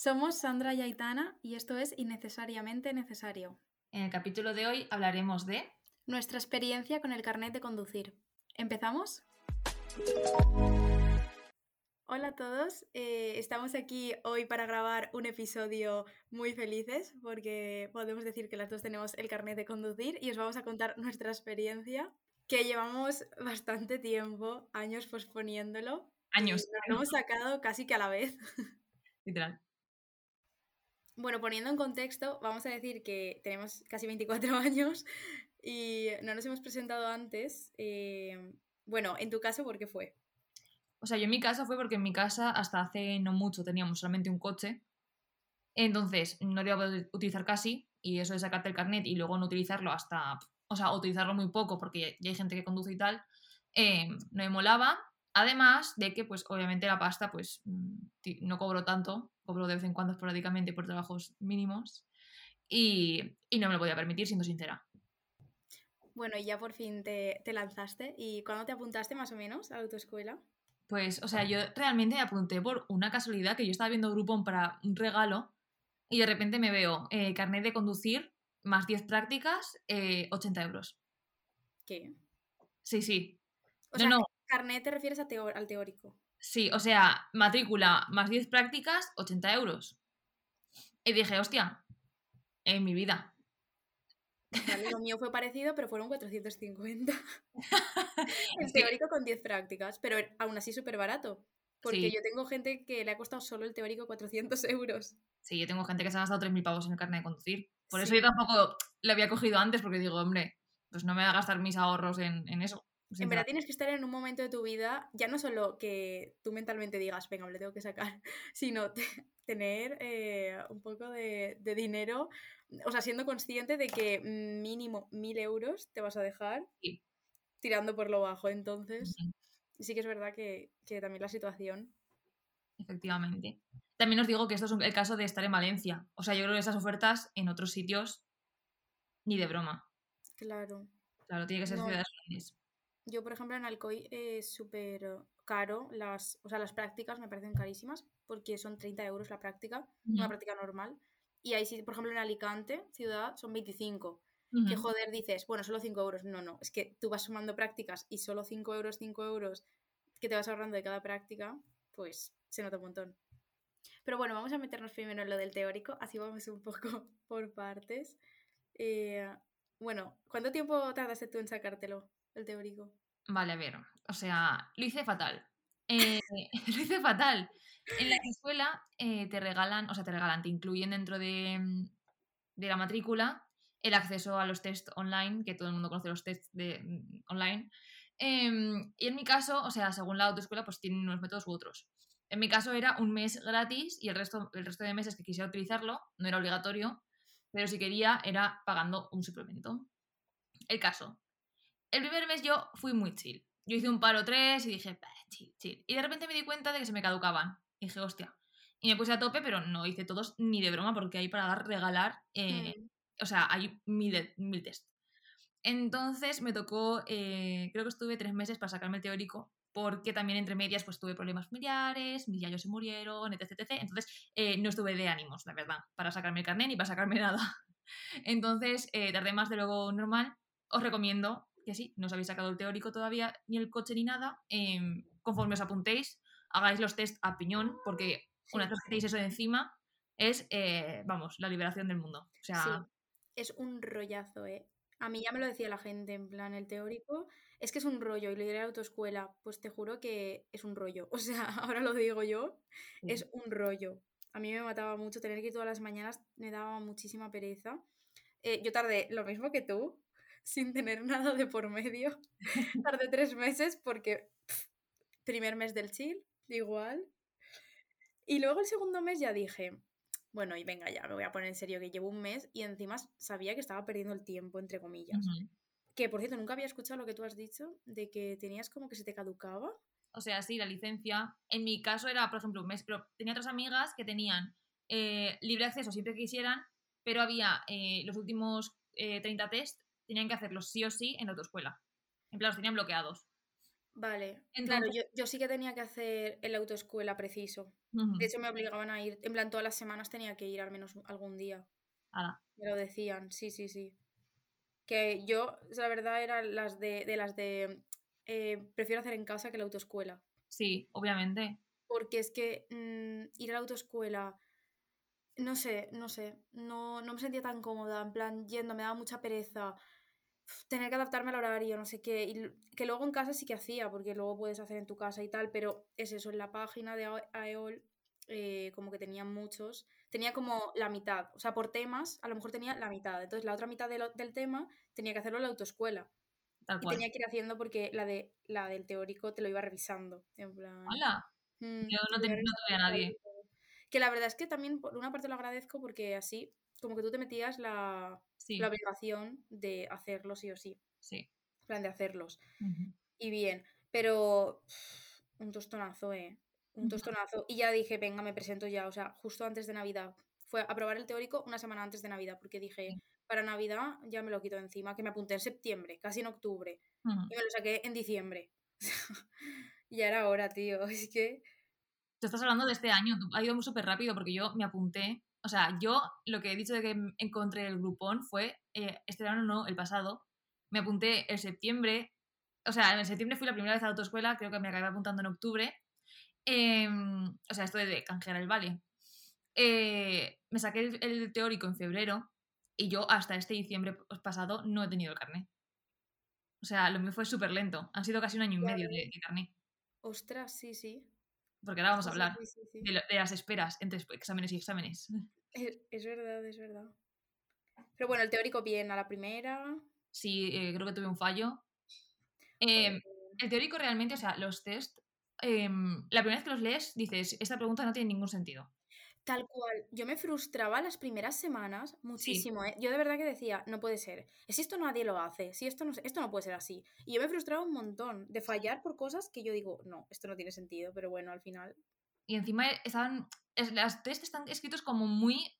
Somos Sandra y Aitana y esto es Innecesariamente Necesario. En el capítulo de hoy hablaremos de nuestra experiencia con el carnet de conducir. ¿Empezamos? Hola a todos, eh, estamos aquí hoy para grabar un episodio muy felices porque podemos decir que las dos tenemos el carnet de conducir y os vamos a contar nuestra experiencia que llevamos bastante tiempo, años posponiéndolo. Años. lo hemos sacado casi que a la vez. Literal. Bueno, poniendo en contexto, vamos a decir que tenemos casi 24 años y no nos hemos presentado antes. Eh, bueno, en tu caso, ¿por qué fue? O sea, yo en mi casa fue porque en mi casa hasta hace no mucho teníamos solamente un coche. Entonces no lo iba a poder utilizar casi y eso de sacarte el carnet y luego no utilizarlo hasta, o sea, utilizarlo muy poco porque ya hay gente que conduce y tal, eh, no me molaba. Además de que, pues, obviamente la pasta, pues, mm, no cobro tanto, cobro de vez en cuando esporádicamente por trabajos mínimos y, no me lo podía permitir, siendo sincera. Bueno, y ya por fin te, lanzaste. ¿Y cuándo te apuntaste más o menos a la autoescuela? Pues, o sea, yo realmente me apunté por una casualidad que yo estaba viendo Groupon para un regalo y de repente me veo eh, carnet de conducir más 10 prácticas, 80 eh, euros. ¿Qué? Sí, sí. O sea, no, carnet te refieres al teórico. Sí, o sea, matrícula más 10 prácticas, 80 euros. Y dije, hostia, en mi vida. lo mío fue parecido, pero fueron 450. el teórico con 10 prácticas, pero aún así súper barato. Porque yo tengo gente que le ha costado solo el teórico 400 euros. Sí, yo tengo gente que se ha gastado 3.000 pavos en el carnet de conducir. Por eso yo tampoco le había cogido antes, porque digo, hombre, pues no me voy a gastar mis ahorros en, en eso. En verdad tienes que estar en un momento de tu vida, ya no solo que tú mentalmente digas, venga, me lo tengo que sacar, sino tener eh, un poco de, dinero, o sea, siendo consciente de que mínimo mil euros te vas a dejar tirando por lo bajo. Entonces, sí que es verdad que, también la situación. Efectivamente. También os digo que esto es el caso de estar en Valencia. O sea, yo creo que esas ofertas en otros sitios ni de broma. Claro. Claro, tiene que ser ciudades grandes. Yo, por ejemplo, en Alcoy es súper caro. Las, o sea, las prácticas me parecen carísimas porque son 30 euros la práctica, una práctica normal. Y ahí sí, por ejemplo, en Alicante, ciudad, son 25. Que joder, dices, bueno, solo 5 euros. No, no, es que tú vas sumando prácticas y solo 5 euros, 5 euros que te vas ahorrando de cada práctica, pues se nota un montón. Pero bueno, vamos a meternos primero en lo del teórico, así vamos un poco por partes. Eh, bueno, ¿cuánto tiempo tardaste tú en sacártelo? El teórico. Vale, a ver, o sea, lo hice fatal. Eh, lo hice fatal. En la escuela eh, te regalan, o sea, te regalan, te incluyen dentro de, la matrícula el acceso a los test online, que todo el mundo conoce los tests de, online. Em, y en mi caso, o sea, según la autoescuela, pues tienen unos métodos u otros. En mi caso era un mes gratis y el resto, el resto de meses que quisiera utilizarlo no era obligatorio, pero si quería era pagando un suplemento. El caso, el primer mes yo fui muy chill. Yo hice un paro tres y dije, chill, chill. Y de repente me di cuenta de que se me caducaban. Y dije, hostia. Y me puse a tope, pero no hice todos ni de broma, porque hay para dar, regalar. Eh, mm. O sea, hay mil, mil test. Entonces me tocó, eh, creo que estuve tres meses para sacarme el teórico, porque también entre medias pues tuve problemas familiares, mis yayos se murieron, etc, etc. Entonces eh, no estuve de ánimos, la verdad, para sacarme el carnet ni para sacarme nada. Entonces tardé más de lo normal. Os recomiendo que sí, no os habéis sacado el teórico todavía, ni el coche ni nada, em, conforme os apuntéis, hagáis los test a piñón, porque una vez que tenéis eso de encima, es, eh, vamos, la liberación del mundo. O sea, Es un rollazo, ¿eh? A mí ya me lo decía la gente, en plan, el teórico, es que es un rollo, y lo diré a la autoescuela, pues te juro que es un rollo. O sea, ahora lo digo yo, es un rollo. A mí me mataba mucho tener que ir todas las mañanas, me daba muchísima pereza. Eh, yo tardé lo mismo que tú, sin tener nada de por medio. Tardé tres meses porque primer mes del chill, igual. Y luego el segundo mes ya dije, bueno, y venga ya, me voy a poner en serio que llevo un mes y encima sabía que estaba perdiendo el tiempo, entre comillas. Que por cierto, nunca había escuchado lo que tú has dicho, de que tenías como que se te caducaba. O sea, sí, la licencia. En mi caso era, por ejemplo, un mes, pero tenía otras amigas que tenían eh, libre acceso siempre que quisieran, pero había eh, los últimos 30 eh, test tenían que hacerlos sí o sí en la autoescuela. En plan, los tenían bloqueados. Vale, claro, yo, yo sí que tenía que hacer el autoescuela preciso. De hecho, me obligaban a ir, en plan, todas las semanas tenía que ir al menos algún día. ala, Me lo decían, sí, sí, sí. Que yo, la verdad, eran las de, de las de eh, prefiero hacer en casa que la autoescuela. sí, obviamente. Porque es que mm, ir a la autoescuela, no sé, no sé, no, no me sentía tan cómoda, en plan, yendo, me daba mucha pereza. Tener que adaptarme al horario, no sé qué. Y que luego en casa sí que hacía, porque luego puedes hacer en tu casa y tal, pero es eso, en la página de AEOL, eh, como que tenían muchos. Tenía como la mitad, o sea, por temas, a lo mejor tenía la mitad. Entonces, la otra mitad de lo- del tema tenía que hacerlo en la autoescuela. Tal Y cual. tenía que ir haciendo porque la, de, la del teórico te lo iba revisando. En plan. Hola, mm, yo no, te no tuve a nadie. Que la verdad es que también, por una parte lo agradezco porque así, como que tú te metías la, la obligación de hacerlo sí o sí. sí. En plan de hacerlos. Y bien, pero pff, un tostonazo, ¿eh? Un tostonazo. Y ya dije, venga, me presento ya. O sea, justo antes de Navidad. Fue a probar el teórico una semana antes de Navidad, porque dije, sí, para Navidad ya me lo quito de encima, que me apunté en septiembre, casi en octubre. Y me lo saqué en diciembre. ya era hora, tío. Es que. Tú estás hablando de este año, ha ido muy súper rápido porque yo me apunté. O sea, yo lo que he dicho de que encontré el grupón fue eh, este verano, no, el pasado. Me apunté en septiembre. O sea, en septiembre fui la primera vez a la autoescuela, creo que me acabé apuntando en octubre. Em, o sea, esto de, canjear el vale. Eh, me saqué el, el teórico en febrero y yo hasta este diciembre pasado no he tenido el carnet. O sea, lo mío fue súper lento. Han sido casi un año y medio de, de carnet. Ostras, sí, sí. Porque ahora vamos a hablar sí, sí, sí. de, lo- de las esperas entre exámenes y exámenes. Es, es verdad, es verdad. Pero bueno, el teórico bien, a la primera. Sí, eh, creo que tuve un fallo. Em, el teórico realmente, o sea, los test, em, la primera vez que los lees dices, esta pregunta no tiene ningún sentido. Tal cual. Yo me frustraba las primeras semanas Sí, muchísimo, ¿eh? Yo de verdad que decía, no puede ser. Si esto nadie lo hace, si esto no, esto no puede ser así. Y yo me frustraba un montón de fallar por cosas que yo digo, no, esto no tiene sentido, pero bueno, al final. y encima estaban, es, las test están escritos como muy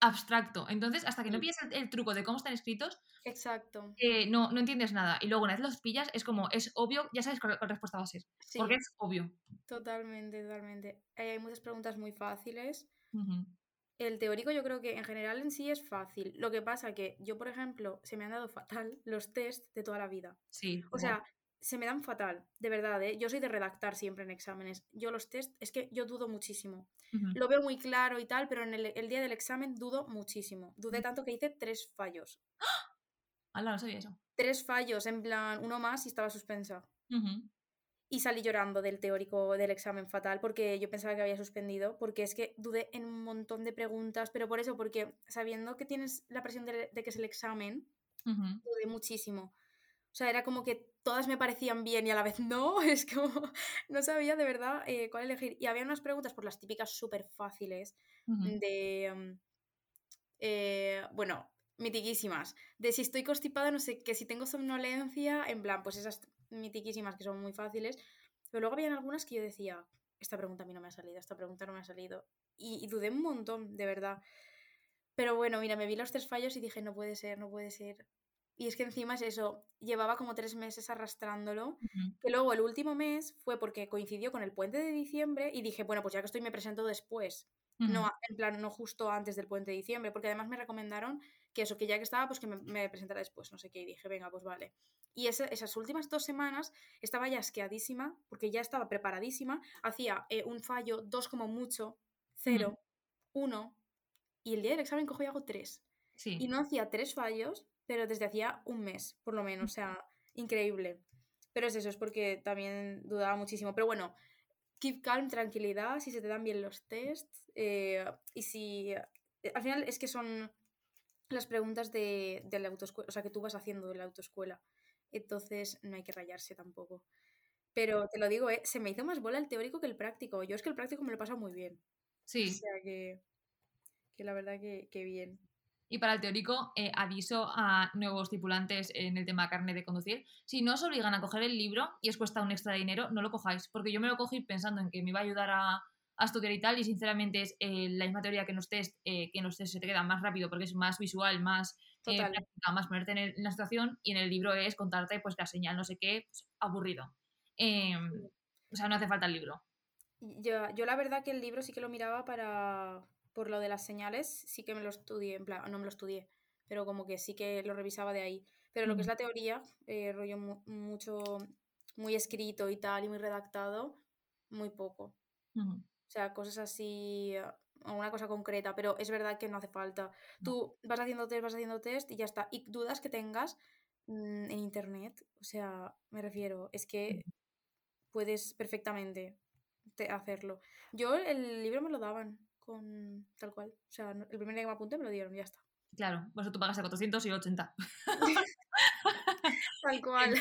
abstracto. Entonces, hasta que no Sí. pillas el, el truco de cómo están escritos, Exacto. eh, no, no entiendes nada. Y luego una vez los pillas, es como, es obvio, ya sabes cuál, cuál respuesta va a ser. Porque Sí, es obvio. totalmente, totalmente. Eh, hay muchas preguntas muy fáciles. El teórico yo creo que en general en sí es fácil. Lo que pasa que yo, por ejemplo, se me han dado fatal los test de toda la vida. Sí, O sea, se me dan fatal, de verdad, ¿eh? Yo soy de redactar siempre en exámenes. Yo los test, es que yo dudo muchísimo. Lo veo muy claro y tal, pero en el, el día del examen dudo muchísimo. Dudé tanto que hice tres fallos. Ala, no sabía eso. Tres fallos, en plan, uno más y estaba suspensa. Y salí llorando del teórico del examen fatal porque yo pensaba que había suspendido, porque es que dudé en un montón de preguntas, pero por eso, porque sabiendo que tienes la presión de, de que es el examen, dudé muchísimo. O sea, era como que todas me parecían bien y a la vez no, es como, no sabía de verdad eh, cuál elegir. Y había unas preguntas por las típicas súper fáciles de, mm, eh, bueno, mitiquísimas, de si estoy constipada, no sé, que si tengo somnolencia, en plan, pues esas mitiquísimas que son muy fáciles, pero luego habían algunas que yo decía, esta pregunta a mí no me ha salido, esta pregunta no me ha salido, y, y dudé un montón, de verdad. Pero bueno, mira, me vi los tres fallos y dije, no puede ser, no puede ser. Y es que encima es eso, llevaba como tres meses arrastrándolo, que luego el último mes fue porque coincidió con el puente de diciembre y dije, bueno, pues ya que estoy me presento después. No, en plan, no justo antes del puente de diciembre, porque además me recomendaron que eso, que ya que estaba, pues que me, me presentara después, no sé qué, y dije, venga, pues vale. Y esas últimas dos semanas estaba ya asqueadísima, porque ya estaba preparadísima, hacía eh, un fallo, dos como mucho, cero, uno, y el día del examen cojo y hago tres. Y Sí. no hacía tres fallos, pero desde hacía un mes, por lo menos, o sea, increíble. Pero es eso, es porque también dudaba muchísimo. Pero bueno, keep calm, tranquilidad, si se te dan bien los tests. eh, y si. eh, Al final es que son las preguntas de, de la autoescuela, o sea, que tú vas haciendo de la autoescuela. Entonces no hay que rayarse tampoco. Pero te lo digo, ¿eh? se me hizo más bola el teórico que el práctico. Yo es que el práctico me lo he pasado muy bien. O Sí. sea que, que la verdad que, que bien. Y para el teórico, eh, aviso a nuevos tripulantes en el tema carne de conducir. Si no os obligan a coger el libro y os cuesta un extra dinero, no lo cojáis. Porque yo me lo cogí pensando en que me iba a ayudar a, a estudiar y tal. Y sinceramente es eh, la misma teoría que en los test, eh, que en los test se te queda más rápido porque es más visual, más Total. práctica, más ponerte en, el- en la situación. Y en el libro es contarte pues la señal, no sé qué, pues, aburrido. Em, o sea, no hace falta el libro. Yo, yo la verdad que el libro sí que lo miraba para, por lo de las señales, sí que me lo estudié, en plan, no me lo estudié, pero como que sí que lo revisaba de ahí. Pero lo que es la teoría, eh, rollo mucho, muy escrito y tal, y muy redactado, muy poco. O sea, cosas así, una cosa concreta, pero es verdad que no hace falta. Tú vas haciendo test, vas haciendo test y ya está. Y dudas que tengas mm, en internet, o sea, me refiero, es que puedes perfectamente hacerlo. Yo el libro me lo daban con tal cual. O sea, el primer día que me apunté me lo dieron y ya está. Claro, por eso tú pagas a 480. tal cual.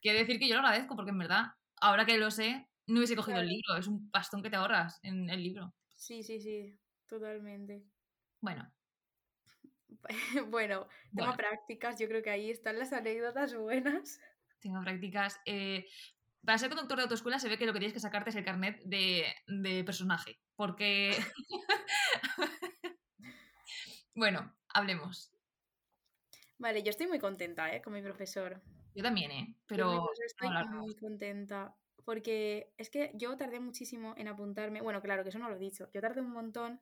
Quiero decir que yo lo agradezco porque en verdad, ahora que lo sé, no hubiese cogido el libro. Es un bastón que te ahorras en el libro. Sí, sí, sí, totalmente. Bueno. bueno, tengo prácticas, yo creo que ahí están las anécdotas buenas. Tengo prácticas. Eh, para ser conductor de autoescuela se ve que lo que tienes que sacarte es el carnet de, de personaje. Porque. bueno, hablemos. Vale, yo estoy muy contenta, ¿eh? Con mi profesor. Yo también, ¿eh? Pero. estoy muy contenta. Porque es que yo tardé muchísimo en apuntarme. Bueno, claro, que eso no lo he dicho. Yo tardé un montón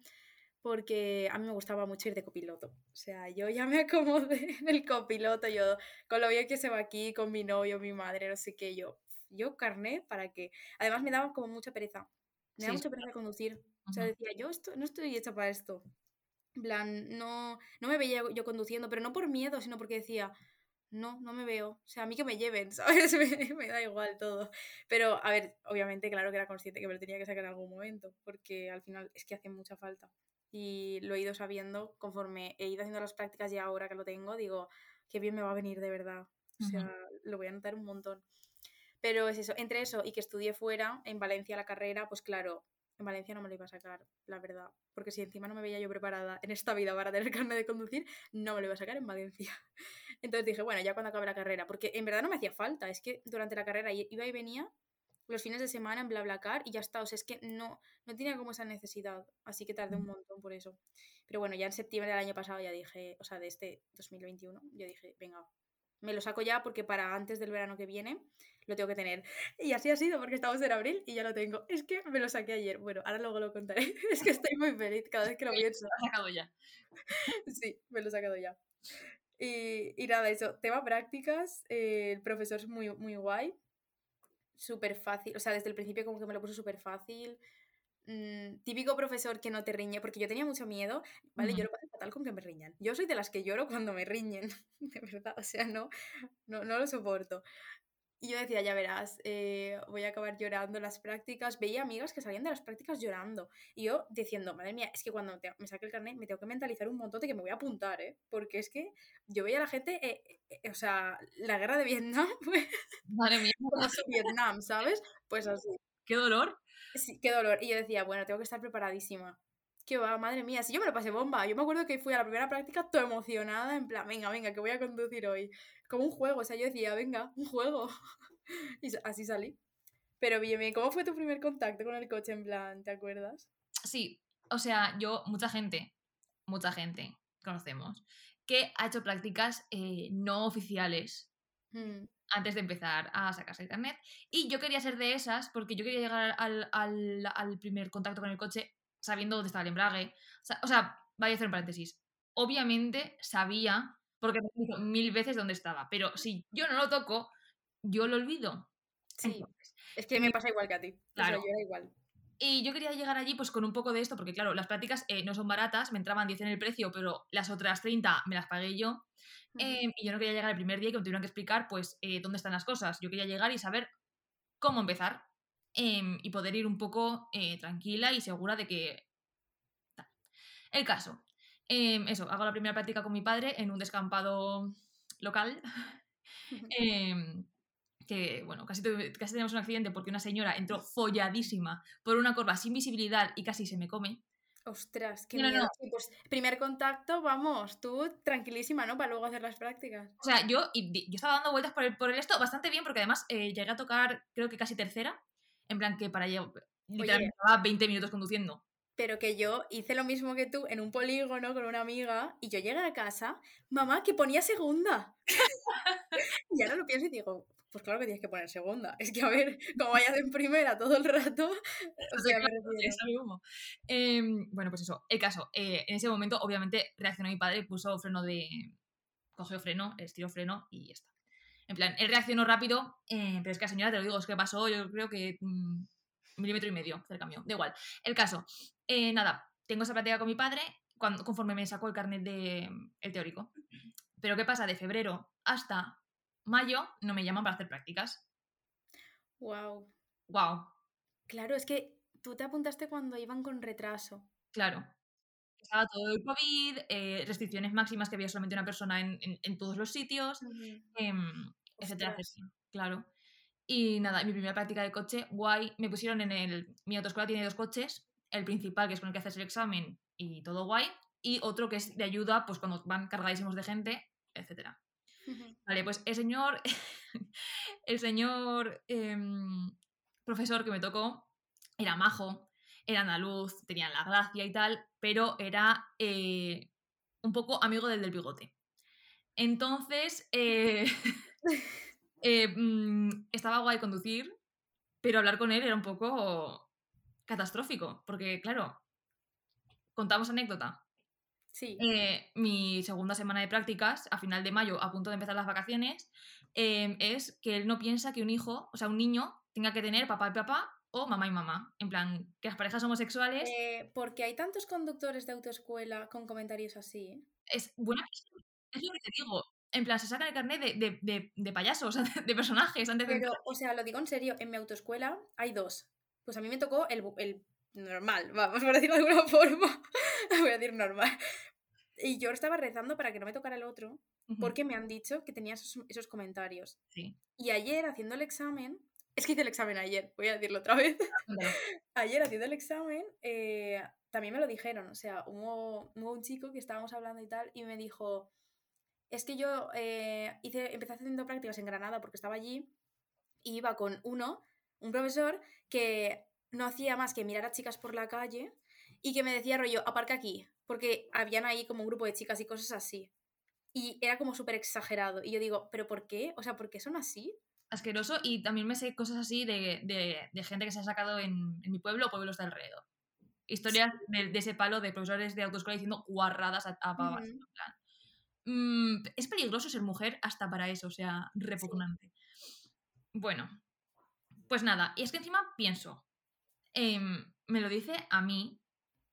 porque a mí me gustaba mucho ir de copiloto. O sea, yo ya me acomodé en el copiloto, yo con lo bien que se va aquí, con mi novio, mi madre, no sé qué, yo, yo carné para que... Además me daba como mucha pereza. Me daba mucha pereza conducir. O sea, decía, yo esto, no estoy hecha para esto. En plan, no, no me veía yo conduciendo, pero no por miedo, sino porque decía, no, no me veo. O sea, a mí que me lleven, ¿sabes? me, da igual todo. Pero, a ver, obviamente, claro que era consciente que me lo tenía que sacar en algún momento, porque al final es que hace mucha falta. Y lo he ido sabiendo conforme he ido haciendo las prácticas y ahora que lo tengo, digo, qué bien me va a venir de verdad. O sea, lo voy a notar un montón. Pero es eso, entre eso y que estudié fuera, en Valencia la carrera, pues claro, en Valencia no me lo iba a sacar, la verdad. Porque si encima no me veía yo preparada en esta vida para tener carne de conducir, no me lo iba a sacar en Valencia. Entonces dije, bueno, ya cuando acabe la carrera, porque en verdad no me hacía falta, es que durante la carrera iba y venía los fines de semana en BlaBlaCar y ya está, o sea, es que no, no tenía como esa necesidad, así que tardé un montón por eso. Pero bueno, ya en septiembre del año pasado ya dije, o sea, de este 2021, yo dije, venga, me lo saco ya porque para antes del verano que viene lo tengo que tener. Y así ha sido porque estamos en abril y ya lo tengo. Es que me lo saqué ayer. Bueno, ahora luego lo contaré. Es que estoy muy feliz cada vez que lo pienso. Lo he sacado ya. Sí, me lo he sacado ya. Y, y nada, eso, tema prácticas, eh, el profesor es muy, muy guay, súper fácil, o sea, desde el principio como que me lo puso súper fácil, Mm, típico profesor que no te riñe, porque yo tenía mucho miedo, ¿vale? Yo lo pasé fatal con que me riñan. Yo soy de las que lloro cuando me riñen, de verdad, o sea, no, no, no lo soporto. Y yo decía, ya verás, eh, voy a acabar llorando las prácticas. Veía amigas que salían de las prácticas llorando. Y yo diciendo, madre mía, es que cuando me saque el carnet me tengo que mentalizar un montón de que me voy a apuntar, ¿eh? Porque es que yo veía a la gente, eh, eh, o sea, la guerra de Vietnam, pues, madre mía. como su Vietnam, ¿sabes? Pues así. Qué dolor. Sí, qué dolor. Y yo decía, bueno, tengo que estar preparadísima. Qué va, madre mía, si yo me lo pasé bomba. Yo me acuerdo que fui a la primera práctica toda emocionada, en plan, venga, venga, que voy a conducir hoy. Como un juego, o sea, yo decía, venga, un juego. y así salí. Pero bien, ¿cómo fue tu primer contacto con el coche, en plan, ¿te acuerdas? Sí, o sea, yo, mucha gente, mucha gente conocemos, que ha hecho prácticas eh, no oficiales. Mm antes de empezar a sacarse el carnet. Y yo quería ser de esas porque yo quería llegar al, primer contacto con el coche sabiendo dónde estaba el embrague. O sea, vaya a hacer un paréntesis. Obviamente sabía, porque me dicho mil veces dónde estaba, pero si yo no lo toco, yo lo olvido. Sí, es que me pasa igual que a ti. Claro. yo era igual. Y yo quería llegar allí pues con un poco de esto, porque claro, las prácticas eh, no son baratas, me entraban 10 en el precio, pero las otras 30 me las pagué yo. Em, y yo no quería llegar el primer día y que me tuvieran que explicar pues eh, dónde están las cosas. Yo quería llegar y saber cómo empezar em, y poder ir un poco eh, tranquila y segura de que... El caso. Em, eso, hago la primera práctica con mi padre en un descampado local. que, bueno, casi, casi tenemos un accidente porque una señora entró folladísima por una curva sin visibilidad y casi se me come. Ostras, qué miedo. pues primer contacto, vamos, tú tranquilísima, ¿no? Para luego hacer las prácticas. O sea, yo, yo estaba dando vueltas por el, por el esto bastante bien, porque además eh, llegué a tocar, creo que casi tercera, en plan que para llevar, literalmente estaba 20 minutos conduciendo. Pero que yo hice lo mismo que tú en un polígono con una amiga y yo llegué a casa, mamá, que ponía segunda. y ahora lo pienso y digo, pues claro que tienes que poner segunda. Es que, a ver, como vayas en primera todo el rato, o sea, me refiero. Em, bueno, pues eso, el caso. eh, en ese momento, obviamente, reaccionó mi padre, puso freno de. cogió freno, estiró freno y ya está. En plan, él reaccionó rápido, eh, pero es que la señora, te lo digo, es que pasó, yo creo que. mm, milímetro y medio del cambio. Da igual. El caso. eh, nada, tengo esa práctica con mi padre cuando, conforme me sacó el carnet de el teórico. Pero ¿qué pasa? De febrero hasta mayo no me llaman para hacer prácticas. Wow. Wow, Claro, es que tú te apuntaste cuando iban con retraso. claro. Estaba todo el COVID, eh, restricciones máximas que había solamente una persona en, en- en todos los sitios, em, etcétera, etcétera. Claro. Y nada, mi primera práctica de coche, guay. Me pusieron en el. Mi autoescuela tiene dos coches. El principal, que es con el que haces el examen y todo guay. Y otro que es de ayuda, pues cuando van cargadísimos de gente, etcétera. Vale, pues el señor. el señor em, profesor que me tocó era majo, era andaluz, tenía la gracia y tal, pero era eh, un poco amigo del del bigote. Entonces, eh, eh, mm, estaba guay conducir, pero hablar con él era un poco catastrófico, porque claro, contamos anécdota. Sí. Eh, mi segunda semana de prácticas, a final de mayo, a punto de empezar las vacaciones, eh, es que él no piensa que un hijo, o sea, un niño, tenga que tener papá y papá o mamá y mamá. En plan, que las parejas homosexuales Eh, porque hay tantos conductores de autoescuela con comentarios así. ¿eh? es buena. Es lo que te digo. En plan, se sacan el carnet de, de, de, de payasos, de personajes antes Pero, o sea, lo digo en serio, en mi autoescuela hay dos. Pues a mí me tocó el, el normal, vamos por decirlo de alguna forma. Voy a decir normal. Y yo estaba rezando para que no me tocara el otro, Ujú, porque me han dicho que tenía esos, esos comentarios. Sí. Y ayer, haciendo el examen, es que hice el examen ayer, voy a decirlo otra vez. Cuéntalo. Ayer, haciendo el examen, eh, también me lo dijeron. O sea, hubo, hubo un chico que estábamos hablando y tal, y me dijo: Es que yo eh, hice, empecé haciendo prácticas en Granada porque estaba allí, y iba con uno, un profesor, que no hacía más que mirar a chicas por la calle y que me decía rollo, aparca aquí, porque habían ahí como un grupo de chicas y cosas así. Y era como súper exagerado. Y yo digo, ¿pero por qué? O sea, ¿por qué son así? Asqueroso. Y también me sé cosas así de, de, de gente que se ha sacado en, en mi pueblo o pueblos de alrededor. Historias de, de ese palo de profesores de autoescuela diciendo guarradas a, a pavas. En plan. Mm, es peligroso ser mujer hasta para eso, o sea, repugnante. Bueno, pues nada, y es que encima pienso, em, me lo dice a mí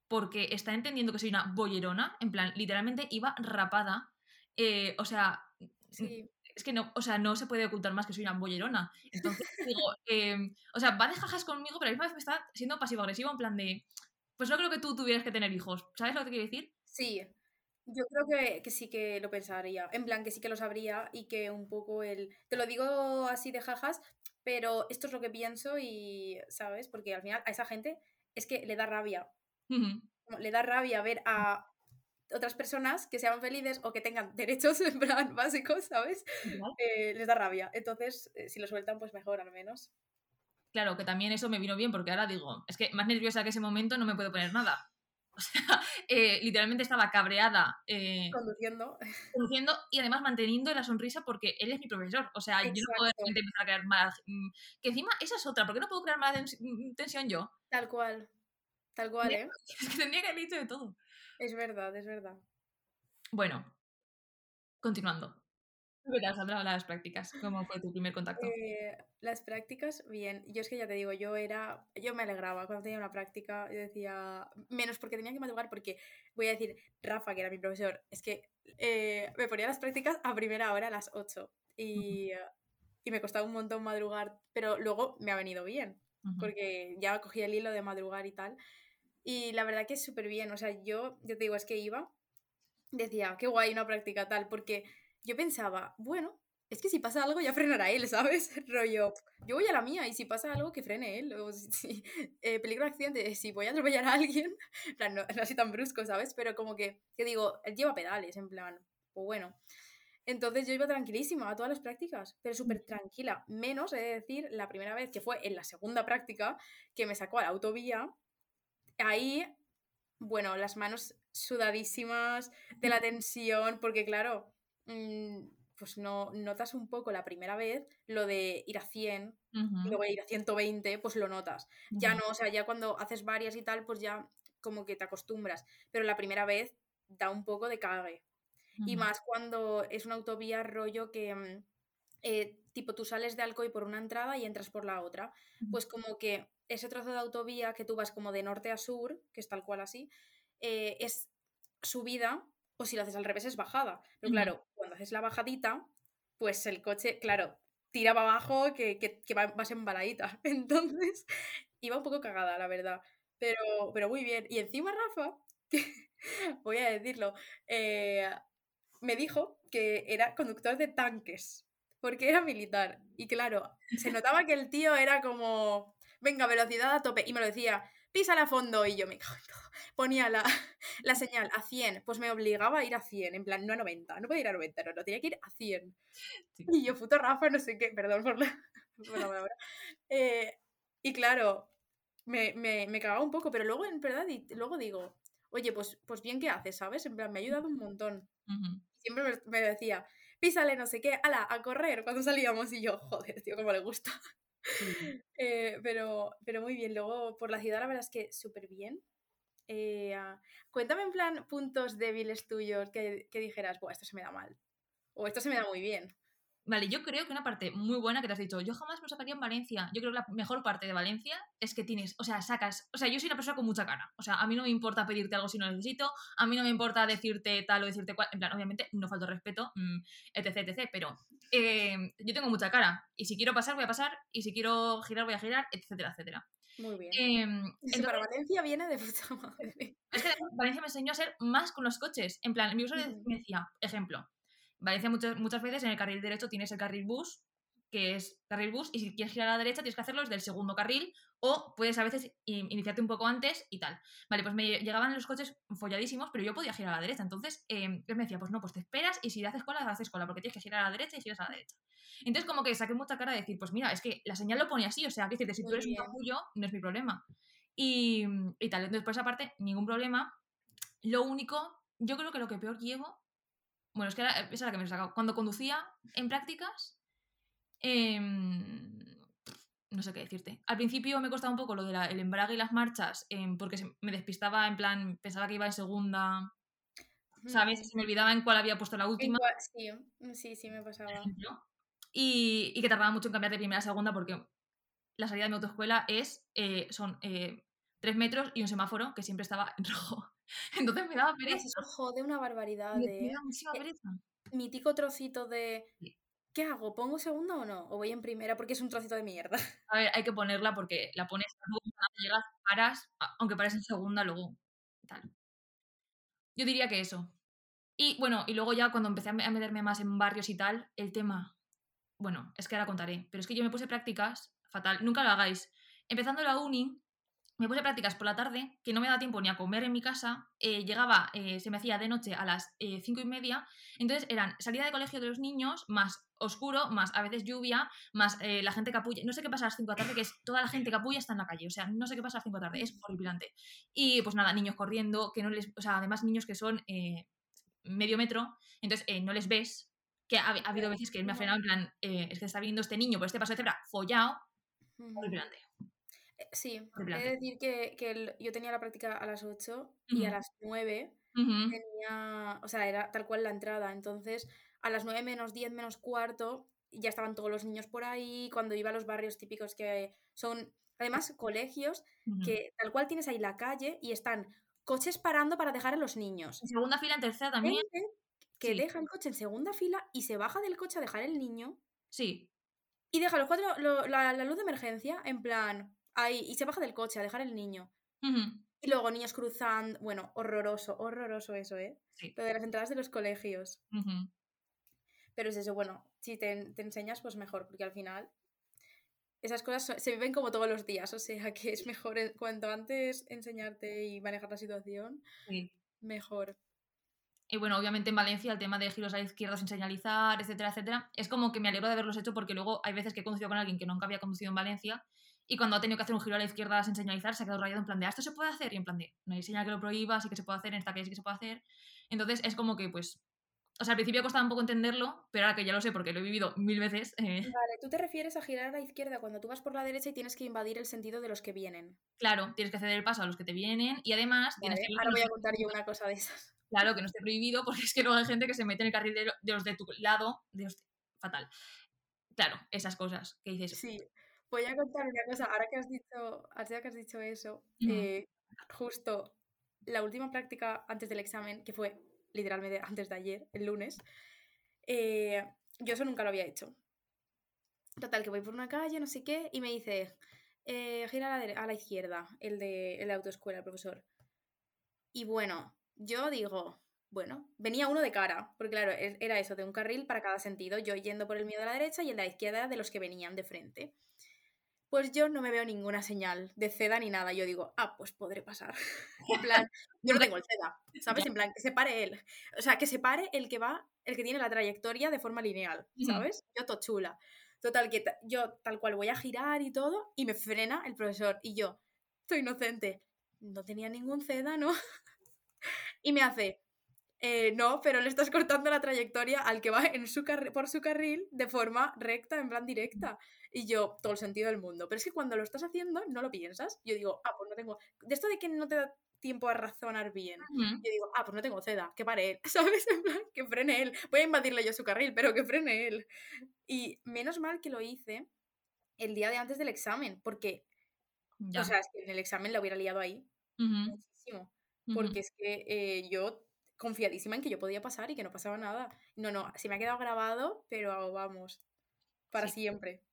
porque está entendiendo que soy una bollerona, en plan, literalmente iba rapada, eh, o sea, Sí. Es que no, o sea, no se puede ocultar más que soy una bollerona. Entonces digo, em, o sea, va de jajas conmigo, pero a la misma vez me está siendo pasivo-agresivo en plan de, pues no creo que tú tuvieras que tener hijos, ¿sabes lo que te quiero decir? Sí, yo creo que, que sí que lo pensaría. En plan, que sí que lo sabría y que un poco el. Te lo digo así de jajas, pero esto es lo que pienso y, ¿sabes? Porque al final a esa gente es que le da rabia. Le da rabia ver a otras personas que sean felices o que tengan derechos en plan básicos, ¿sabes? Eh, les da rabia. Entonces, eh, si lo sueltan, pues mejor al menos. Claro, que también eso me vino bien porque ahora digo, es que más nerviosa que ese momento no me puedo poner nada. O sea, eh, literalmente estaba cabreada eh, Conduciendo. conduciendo y además manteniendo la sonrisa porque él es mi profesor. O sea, yo no puedo Exacto. empezar a crear mala... mm, Que encima esa es otra, ¿por qué no puedo crear tens- mm, tensión yo? Tal cual. Tal cual, ¿eh? Es que tendría que haber dicho de todo. Es verdad, es verdad. Bueno, continuando. ¿Qué tal, Sandra, las prácticas? ¿Cómo fue tu primer contacto? Eh, las prácticas, bien. Yo es que ya te digo, yo era. Yo me alegraba cuando tenía una práctica. Yo decía. Menos porque tenía que madrugar, porque voy a decir, Rafa, que era mi profesor, es que eh, me ponía las prácticas a primera hora a las 8. Y, y me costaba un montón madrugar, pero luego me ha venido bien, porque ya cogí el hilo de madrugar y tal. Y la verdad que es súper bien. O sea, yo, yo te digo, es que iba, decía, qué guay una práctica tal, porque yo pensaba, bueno, es que si pasa algo ya frenará él, ¿sabes? Rollo, yo voy a la mía y si pasa algo que frene él. O si, si- eh, peligro de accidente, si voy a atropellar a alguien, en plan, no, no así tan brusco, ¿sabes? Pero como que, que digo, él lleva pedales, en plan, pues bueno. Entonces yo iba tranquilísima a todas las prácticas, pero súper tranquila. Menos, he de decir, la primera vez que fue en la segunda práctica que me sacó a la autovía. Ahí, bueno, las manos sudadísimas de la tensión, porque claro, mm, pues no notas un poco la primera vez lo de ir a 100 y Ujú, luego ir a 120, pues lo notas. Ya no, o sea, ya cuando haces varias y tal, pues ya como que te acostumbras. Pero la primera vez da un poco de cague. Y más cuando es una autovía rollo que, mm, eh, tipo, tú sales de Alcoy por una entrada y entras por la otra. Pues como que ese trozo de autovía que tú vas como de norte a sur, que es tal cual así, eh, es subida, o si lo haces al revés es bajada. Pero claro, cuando haces la bajadita, pues el coche, claro, tira para abajo que, que, que va- vas embaladita. Entonces, iba un poco cagada, la verdad. Pero, pero muy bien. Y encima Rafa, que voy a decirlo, eh, me dijo que era conductor de tanques, porque era militar. Y claro, se notaba que el tío era como, venga, velocidad a tope. Y me lo decía, písala a fondo. Y yo me cago en todo. Ponía la, la señal a 100, pues me obligaba a ir a 100, en plan, no a 90, no podía ir a 90, no, no, tenía que ir a 100. Sí. Y yo, puto Rafa, no sé qué, perdón por la, por la palabra. Eh, y claro, me, me, me cagaba un poco, pero luego, en verdad, y luego digo, oye, pues, pues bien que haces, ¿sabes? En plan, me ha ayudado un montón. Siempre me, me decía, písale, no sé qué, ala, a correr cuando salíamos. Y yo, joder, tío, cómo le gusta. Sí. Eh, pero, pero muy bien, luego por la ciudad la verdad es que súper bien. Eh, ah, cuéntame en plan puntos débiles tuyos que, que dijeras, Buah, esto se me da mal. O esto se me da muy bien. Vale, yo creo que una parte muy buena que te has dicho, yo jamás me sacaría en Valencia. Yo creo que la mejor parte de Valencia es que tienes, o sea, sacas, o sea, yo soy una persona con mucha cara. O sea, a mí no me importa pedirte algo si no necesito, a mí no me importa decirte tal o decirte cual. En plan, obviamente, no falta respeto, mm, etc, etc. Pero eh, yo tengo mucha cara. Y si quiero pasar, voy a pasar. Y si quiero girar, voy a girar, etcétera, etcétera. Muy bien. Eso entonces, para Valencia viene de puta madre. es que Valencia me enseñó a ser más con los coches. En plan, mi usuario me decía, ejemplo, Valencia muchas, muchas veces en el carril derecho tienes el carril bus, que es carril bus, y si quieres girar a la derecha tienes que hacerlo desde el segundo carril, o puedes a veces in- iniciarte un poco antes y tal. Vale, pues me llegaban los coches folladísimos, pero yo podía girar a la derecha. Entonces, eh, él me decía, pues no, pues te esperas y si haces cola, haces cola, porque tienes que girar a la derecha y giras a la derecha. Entonces, como que saqué mucha cara de decir, pues mira, es que la señal lo pone así, o sea, que decirte, si tú eres un capullo, no es mi problema. Y, y tal, entonces por esa parte, ningún problema. Lo único, yo creo que lo que peor llevo, bueno, es que era, esa es la que me he sacado. Cuando conducía en prácticas, em, no sé qué decirte. Al principio me costaba un poco lo del embrague y las marchas, em, porque se- me despistaba, en plan, pensaba que iba en segunda, ¿sabes? Se me olvidaba en cuál había puesto la última, Sí, mm, sí, sí me pasaba. Y, y que tardaba mucho en cambiar de primera a segunda porque la salida de mi autoescuela es, eh, son eh, tres metros y un semáforo que siempre estaba en rojo. Entonces me daba pereza. eso jode una barbaridad, Me, me ¿eh? daba muchísima Eh, pereza. Mítico trocito de. ¿qué hago? ¿Pongo segunda o no? ¿O voy en primera? Porque es un trocito de mierda. A ver, hay que ponerla porque la pones, llegas, paras, aunque pares en segunda, luego tal. Yo diría que eso. Y bueno, y luego ya cuando empecé me- a meterme más en barrios y tal, el tema, bueno, es que ahora contaré, pero es que yo me puse prácticas, fatal, nunca lo hagáis. Empezando la uni, me puse prácticas por la tarde, que no me daba tiempo ni a comer en mi casa, eh, llegaba, eh, se me hacía de noche a las eh, cinco y media, entonces eran salida de colegio de los niños, más oscuro, más a veces lluvia, más eh, la gente capulla, no sé qué pasa a las 5 de la tarde, que es toda la gente capulla está en la calle, o sea, no sé qué pasa a las 5 de la tarde, es horripilante. Y pues nada, niños corriendo, que no les, o sea, además niños que son eh, medio metro, entonces eh, no les ves, que ha, ha habido veces que me ha frenado en plan, es que está viendo este niño por este paso de cebra follado, Ujú. horripilante. Eh, Sí, Horripilante. de decir que, que el- yo tenía la práctica a las 8 y a las 9 ujú, tenía, o sea, era tal cual la entrada. Entonces, a las 9 menos 10 menos cuarto, ya estaban todos los niños por ahí. Cuando iba a los barrios típicos que son, además, colegios que tal cual tienes ahí la calle y están coches parando para dejar a los niños. En segunda fila, en tercera también, Gente que sí, deja el coche en segunda fila y se baja del coche a dejar el niño sí. y deja los cuatro, lo- la, la luz de emergencia en plan ahí y se baja del coche a dejar el niño. Y luego niños cruzando, bueno, horroroso, horroroso eso, ¿eh? sí, Lo de las entradas de los colegios. ujú. Pero es eso, bueno, si te, te enseñas, pues mejor, porque al final esas cosas so- se viven como todos los días, o sea que es mejor, cuanto antes enseñarte y manejar la situación, sí. mejor. Y bueno, obviamente en Valencia el tema de giros a la izquierda sin señalizar, etcétera, etcétera, es como que me alegro de haberlos hecho porque luego hay veces que he conducido con alguien que nunca había conducido en Valencia y cuando ha tenido que hacer un giro a la izquierda sin señalizar se ha quedado rayado en plan de, "Ah, ¿esto se puede hacer? Y en plan de, no hay señal que lo prohíba, sí que se puede hacer, en esta calle sí que se puede hacer. Entonces es como que pues O sea, al principio costaba un poco entenderlo, pero ahora que ya lo sé porque lo he vivido mil veces. eh, Vale, tú te refieres a girar a la izquierda cuando tú vas por la derecha y tienes que invadir el sentido de los que vienen. claro, tienes que ceder el paso a los que te vienen y además tienes Vale, que ahora que no voy a contar yo una cosa de esas. Claro, que no esté prohibido porque es que luego hay gente que se mete en el carril de, lo- de los de tu lado. Fatal. Claro, esas cosas que dices. Sí, voy a contar una cosa. Ahora que has dicho, ahora que has dicho eso, eh, justo la última práctica antes del examen, que fue literalmente antes de ayer, el lunes, eh, yo eso nunca lo había hecho. Total, que voy por una calle, no sé qué, y me dice, eh, gira a la, dere- a la izquierda, el de, el de autoescuela, el profesor. Y bueno, yo digo, bueno, venía uno de cara, porque claro, e- era eso, de un carril para cada sentido, yo yendo por el mío de la derecha y el de la izquierda de los que venían de frente. Pues yo no me veo ninguna señal de ceda ni nada. Yo digo, ah, pues podré pasar. En plan, yo no tengo el ceda, ¿sabes? En plan, que se pare él. O sea, que se pare el que va, el que tiene la trayectoria de forma lineal. ¿sabes? Yo tochula. Total, que yo tal cual voy a girar y todo, y me frena el profesor. Y yo, soy inocente. No tenía ningún ceda, ¿no? y me hace, "Eh, no, pero le estás cortando la trayectoria al que va en su por su carril de forma recta, en plan directa. Y yo, todo el sentido del mundo. Pero es que cuando lo estás haciendo, no lo piensas. Yo digo, ah, pues no tengo. De esto de que no te da tiempo a razonar bien. Yo digo, ah, pues no tengo ceda, que pare él, ¿sabes? En plan, que frene él. Voy a invadirle yo su carril, pero que frene él. Y menos mal que lo hice el día de antes del examen, porque, Ya. o sea, es que en el examen la hubiera liado ahí muchísimo. Porque es que eh, yo confiadísima en que yo podía pasar y que no pasaba nada. No, no, se me ha quedado grabado, pero vamos, para Sí. siempre.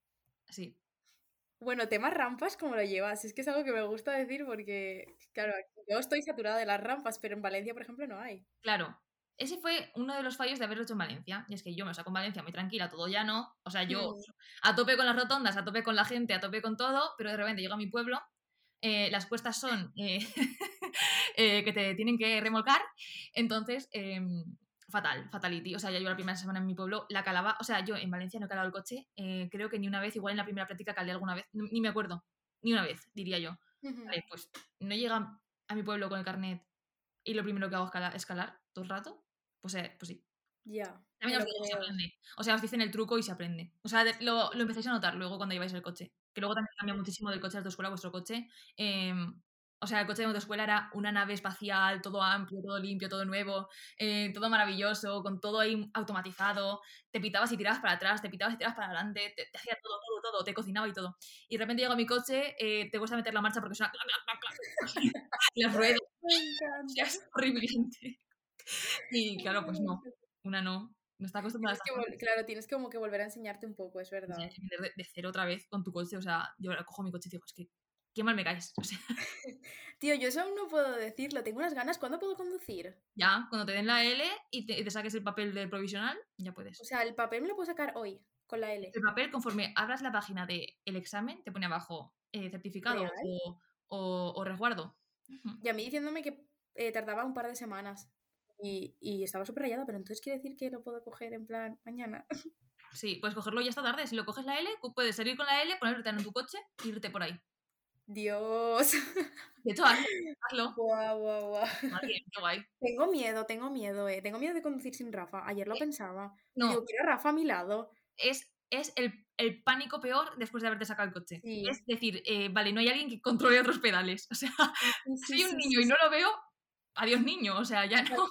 Sí. Bueno, temas rampas, ¿cómo lo llevas? Es que es algo que me gusta decir porque, claro, yo estoy saturada de las rampas, pero en Valencia, por ejemplo, no hay. Claro. Ese fue uno de los fallos de haberlo hecho en Valencia. Y es que yo me saco en Valencia muy tranquila, todo llano. O sea, yo Mm. a tope con las rotondas, a tope con la gente, a tope con todo, pero de repente llego a mi pueblo. eh, las cuestas son eh, eh, que te tienen que remolcar. Entonces, em, fatal, fatality. O sea, ya yo la primera semana en mi pueblo la calaba. O sea, yo en Valencia no he calado el coche. eh, creo que ni una vez, igual en la primera práctica calé alguna vez. Ni me acuerdo. Ni una vez, diría yo. Vale, pues no llega a mi pueblo con el carnet y lo primero que hago es escalar, escalar todo el rato. Pues, eh, pues sí. Ya. También os digo, se aprende. O sea, os dicen el truco y se aprende. O sea, lo, lo empezáis a notar luego cuando lleváis el coche. Que luego también cambia muchísimo del coche de autoescuela a vuestro coche. Em, o sea, el coche de autoescuela era una nave espacial, todo amplio, todo limpio, todo nuevo, eh, todo maravilloso, con todo ahí automatizado. Te pitabas y tirabas para atrás, te pitabas y tirabas para adelante, te, te hacía todo, todo, todo, te cocinaba y todo. Y de repente llega mi coche, eh, te cuesta meter la marcha porque suena clac, clac, clac. Las ruedas, es horrible. Y claro, pues no, una no. No está acostumbrada Tienes que claro, tienes como que volver a enseñarte un poco, es verdad. de, de cero otra vez con tu coche. O sea, yo cojo mi coche y digo, es que qué mal me caes. O sea, Tío, yo eso aún no puedo decirlo, tengo unas ganas. ¿Cuándo puedo conducir? ya, cuando te den la L y te, y te saques el papel del provisional, ya puedes. O sea, el papel me lo puedo sacar hoy, con la L. El papel, conforme abras la página del examen, te pone abajo eh, certificado o, o- o resguardo. Y a mí diciéndome que eh, tardaba un par de semanas. Y, y estaba súper rayada, pero entonces quiere decir que lo puedo coger en plan mañana. Sí, puedes cogerlo ya esta tarde. Si lo coges la L, puedes salir con la L, ponerte en tu coche e irte por ahí. Dios. De hecho, hazlo. Guau, guau, guau. Qué guay. Tengo miedo, tengo miedo, eh. Tengo miedo de conducir sin Rafa. Ayer lo Eh, pensaba. No, Digo, quiero a Rafa a mi lado. es, es el, el pánico peor después de haberte sacado el coche. Sí. Es decir, eh, vale, no hay alguien que controle otros pedales. O sea, Sí, soy un sí, niño y no lo veo, adiós niño. O sea, ya no.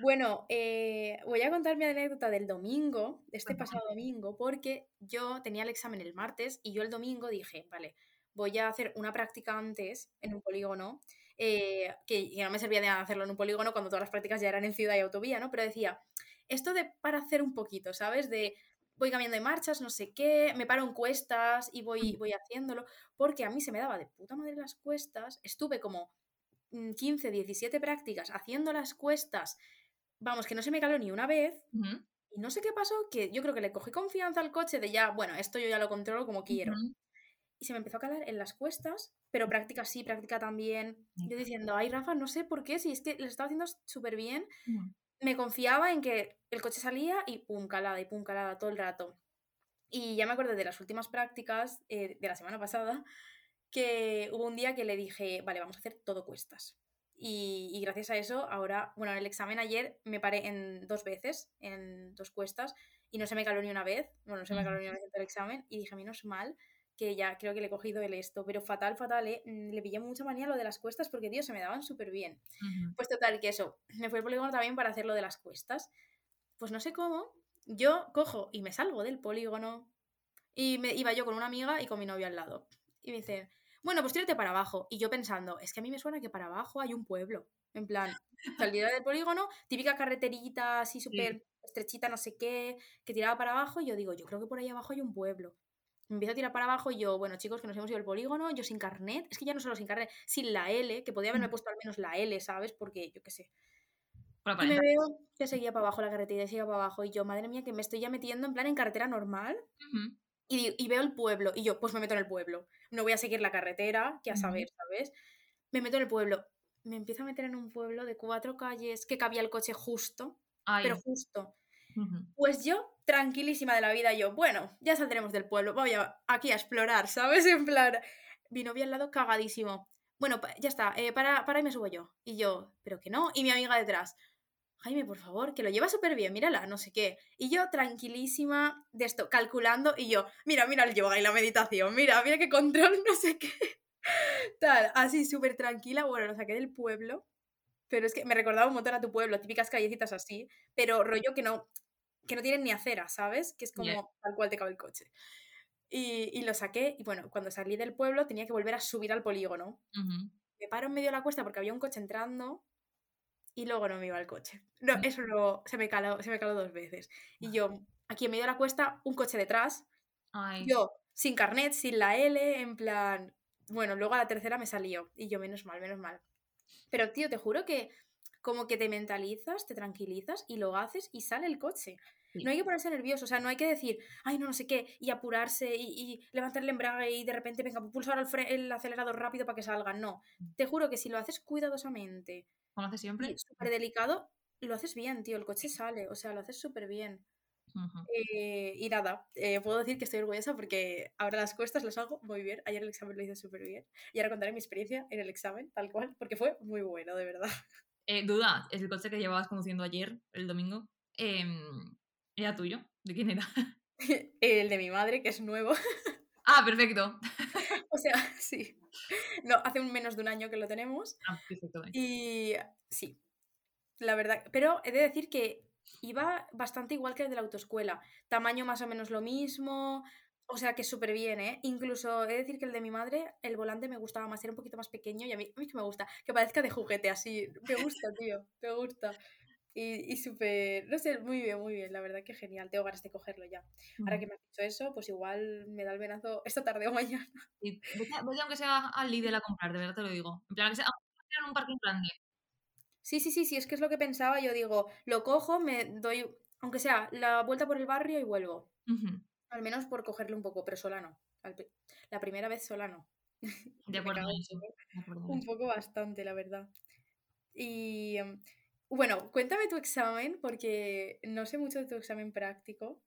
Bueno, eh, voy a contar mi anécdota del domingo, de este pasado domingo, porque yo tenía el examen el martes y yo el domingo dije, vale, voy a hacer una práctica antes en un polígono, eh, que, que no me servía de hacerlo en un polígono cuando todas las prácticas ya eran en ciudad y autovía, ¿no? Pero decía, esto de para hacer un poquito, ¿sabes? De voy cambiando de marchas, no sé qué, me paro en cuestas y voy, voy haciéndolo, porque a mí se me daba de puta madre las cuestas, estuve como mm, 15, 17 prácticas haciendo las cuestas, vamos, que no se me caló ni una vez, y no sé qué pasó, que yo creo que le cogí confianza al coche de ya, bueno, esto yo ya lo controlo como quiero. Y se me empezó a calar en las cuestas, pero práctica sí, práctica también. Yo diciendo, ay, Rafa, no sé por qué, si es que lo estaba haciendo súper bien. Ujú. Me confiaba en que el coche salía y pum, calada y pum, calada todo el rato. Y ya me acuerdo de las últimas prácticas eh, de la semana pasada, que hubo un día que le dije, vale, vamos a hacer todo cuestas. Y, y gracias a eso, ahora, bueno, en el examen ayer me paré en dos veces, en dos cuestas, y no se me caló ni una vez. Bueno, no se me caló Ujú. ni una vez en el examen, y dije, menos mal que ya creo que le he cogido el esto, pero fatal, fatal, ¿eh? Mm, Le pillé mucha manía lo de las cuestas porque, tío, se me daban súper bien. Pues total, que eso, me fui al polígono también para hacer lo de las cuestas. Pues no sé cómo, yo cojo y me salgo del polígono y me iba yo con una amiga y con mi novio al lado. Y me dice, bueno, pues tírate para abajo. Y yo pensando, es que a mí me suena que para abajo hay un pueblo. En plan, salida del polígono, típica carreterita así súper estrechita, no sé qué, que tiraba para abajo. Y yo digo, yo creo que por ahí abajo hay un pueblo. Me empiezo a tirar para abajo y yo, bueno, chicos, que nos hemos ido al polígono, yo sin carnet, es que ya no solo sin carnet, sin la L, que podía haberme Ujú. puesto al menos la L, ¿sabes? Porque yo qué sé. Y me veo que seguía para abajo la carretera y seguía para abajo. Y yo, madre mía, que me estoy ya metiendo en plan en carretera normal. Y, veo el pueblo. Y yo, pues me meto en el pueblo. No voy a seguir la carretera, que a saber, ¿sabes? Me meto en el pueblo. Me empiezo a meter en un pueblo de cuatro calles que cabía el coche justo. Pero Ay. Pues yo, tranquilísima de la vida, yo, bueno, ya saldremos del pueblo. Voy a, aquí a explorar, ¿sabes? En plan, mi novio al lado cagadísimo. Bueno, ya está, eh, para, para me subo yo. Y yo, pero que no. Y mi amiga detrás. Jaime, por favor, que lo lleva súper bien, mírala, no sé qué. Y yo tranquilísima de esto, calculando, y yo, mira, mira el yoga y la meditación, mira, mira qué control, no sé qué. Tal, así súper tranquila. Bueno, lo saqué del pueblo, pero es que me recordaba un montón a tu pueblo, típicas callecitas así, pero rollo que no, que no tienen ni acera, ¿sabes? Que es como Ya. tal cual te cabe el coche. Y, y lo saqué, y bueno, cuando salí del pueblo tenía que volver a subir al polígono. Me paro en medio de la cuesta porque había un coche entrando y luego no me iba el coche. No, Mm. eso no, se me caló, se me caló dos veces. Y yo, aquí en medio de la cuesta, un coche detrás, Ay. yo sin carnet, sin la L, en plan... Bueno, luego a la tercera me salió. Y yo, menos mal, menos mal. Pero, tío, te juro que como que te mentalizas, te tranquilizas y lo haces y sale el coche. Sí. No hay que ponerse nervioso, o sea, no hay que decir, ay, no, no sé qué, y apurarse y, y levantar el embrague y de repente, venga, pulsar el, el acelerador rápido para que salga. No, te juro que si lo haces cuidadosamente ¿Cómo lo haces siempre? súper delicado, lo haces bien, tío, el coche sale, o sea, lo haces súper bien. Eh, y nada, eh, puedo decir que estoy orgullosa porque ahora las cuestas las hago muy bien. Ayer el examen lo hice súper bien. Y ahora contaré mi experiencia en el examen, tal cual, porque fue muy bueno, de verdad. Eh, duda, es el coche que llevabas conduciendo ayer, el domingo. em, ¿Era tuyo? ¿De quién era? el de mi madre, que es nuevo. Ah, perfecto. o sea, sí. No, hace un menos de un año que lo tenemos. Ah, perfecto. Y sí, la verdad. Pero he de decir que iba bastante igual que el de la autoescuela. Tamaño más o menos lo mismo. O sea que súper bien, ¿eh? Incluso he de decir que el de mi madre, el volante me gustaba más, era un poquito más pequeño y a mí, a mí que me gusta, que parezca de juguete así. Me gusta, tío, me gusta. Y, y súper, no sé, muy bien, muy bien, la verdad que genial. Tengo ganas de cogerlo ya. Ahora que Ujú. me has dicho eso, pues igual me da el venazo esta tarde o mañana. Y vete, vete aunque sea al Lidl a comprar, de verdad te lo digo. En plan, que sea, aunque sea en un parking grande. Sí, sí, sí, sí, es que es lo que pensaba. Yo digo, lo cojo, me doy, aunque sea la vuelta por el barrio y vuelvo. Al menos por cogerle un poco, pero sola no. La primera vez sola no. De acuerdo en De acuerdo en un poco bastante, la verdad. Y em, bueno, cuéntame tu examen, porque no sé mucho de tu examen práctico.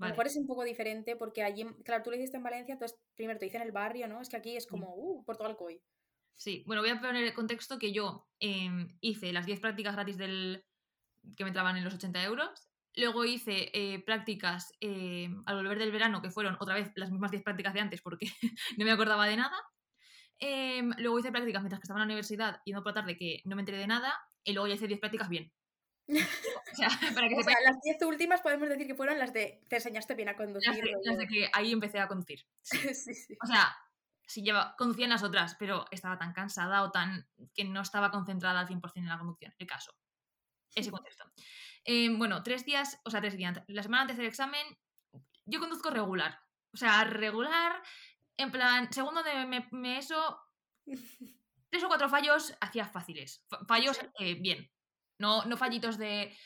A lo mejor es un poco diferente porque allí, en- claro, tú lo hiciste en Valencia, entonces primero te dicen el barrio, ¿no? Es que aquí es como, uh, Porto Alcoy. Sí, bueno, voy a poner el contexto que yo em, hice las 10 prácticas gratis del que me entraban en los 80 euros. Luego hice eh, prácticas em, al volver del verano, que fueron otra vez las mismas 10 prácticas de antes porque no me acordaba de nada. Em, luego hice prácticas mientras que estaba en la universidad, yendo por la tarde, que no me enteré de nada. Y luego ya hice 10 prácticas bien. O sea, para que O sea, las 10 últimas podemos decir que fueron las de te enseñaste bien a conducir. las de, las de que ahí empecé a conducir. Sí. sí, sí. O sea, sí lleva, conducía en las otras, pero estaba tan cansada o tan que no estaba concentrada al 100% en la conducción. El caso. Ese contexto. Eh, bueno, tres días, o sea, tres días. La semana antes del examen, yo conduzco regular. O sea, regular, en plan, segundo de me, me eso, tres o cuatro fallos hacía fáciles. Fa- Fallos, eh, bien. No, no fallitos de.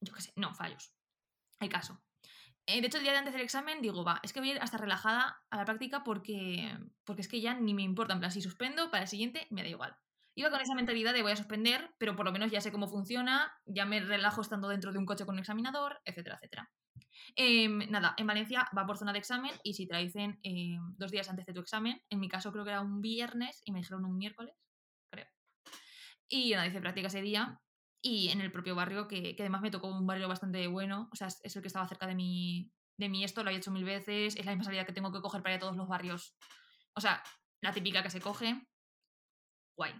Yo qué sé, no, fallos. El caso. Eh, de hecho, el día de antes del examen digo, va, es que voy a ir hasta relajada a la práctica porque, porque es que ya ni me importa. En plan, si suspendo, para el siguiente me da igual. Iba con esa mentalidad de voy a suspender, pero por lo menos ya sé cómo funciona, ya me relajo estando dentro de un coche con un examinador, etcétera, etcétera. Em, nada, en Valencia va por zona de examen y si te dicen em, dos días antes de tu examen, en mi caso creo que era un viernes y me dijeron un miércoles, creo. Y nada, hice práctica ese día y en el propio barrio, que, que además me tocó un barrio bastante bueno, o sea, es, el que estaba cerca de mi, de mi esto, lo he hecho mil veces, es la misma salida que tengo que coger para ir a todos los barrios. O sea, la típica que se coge. Guay.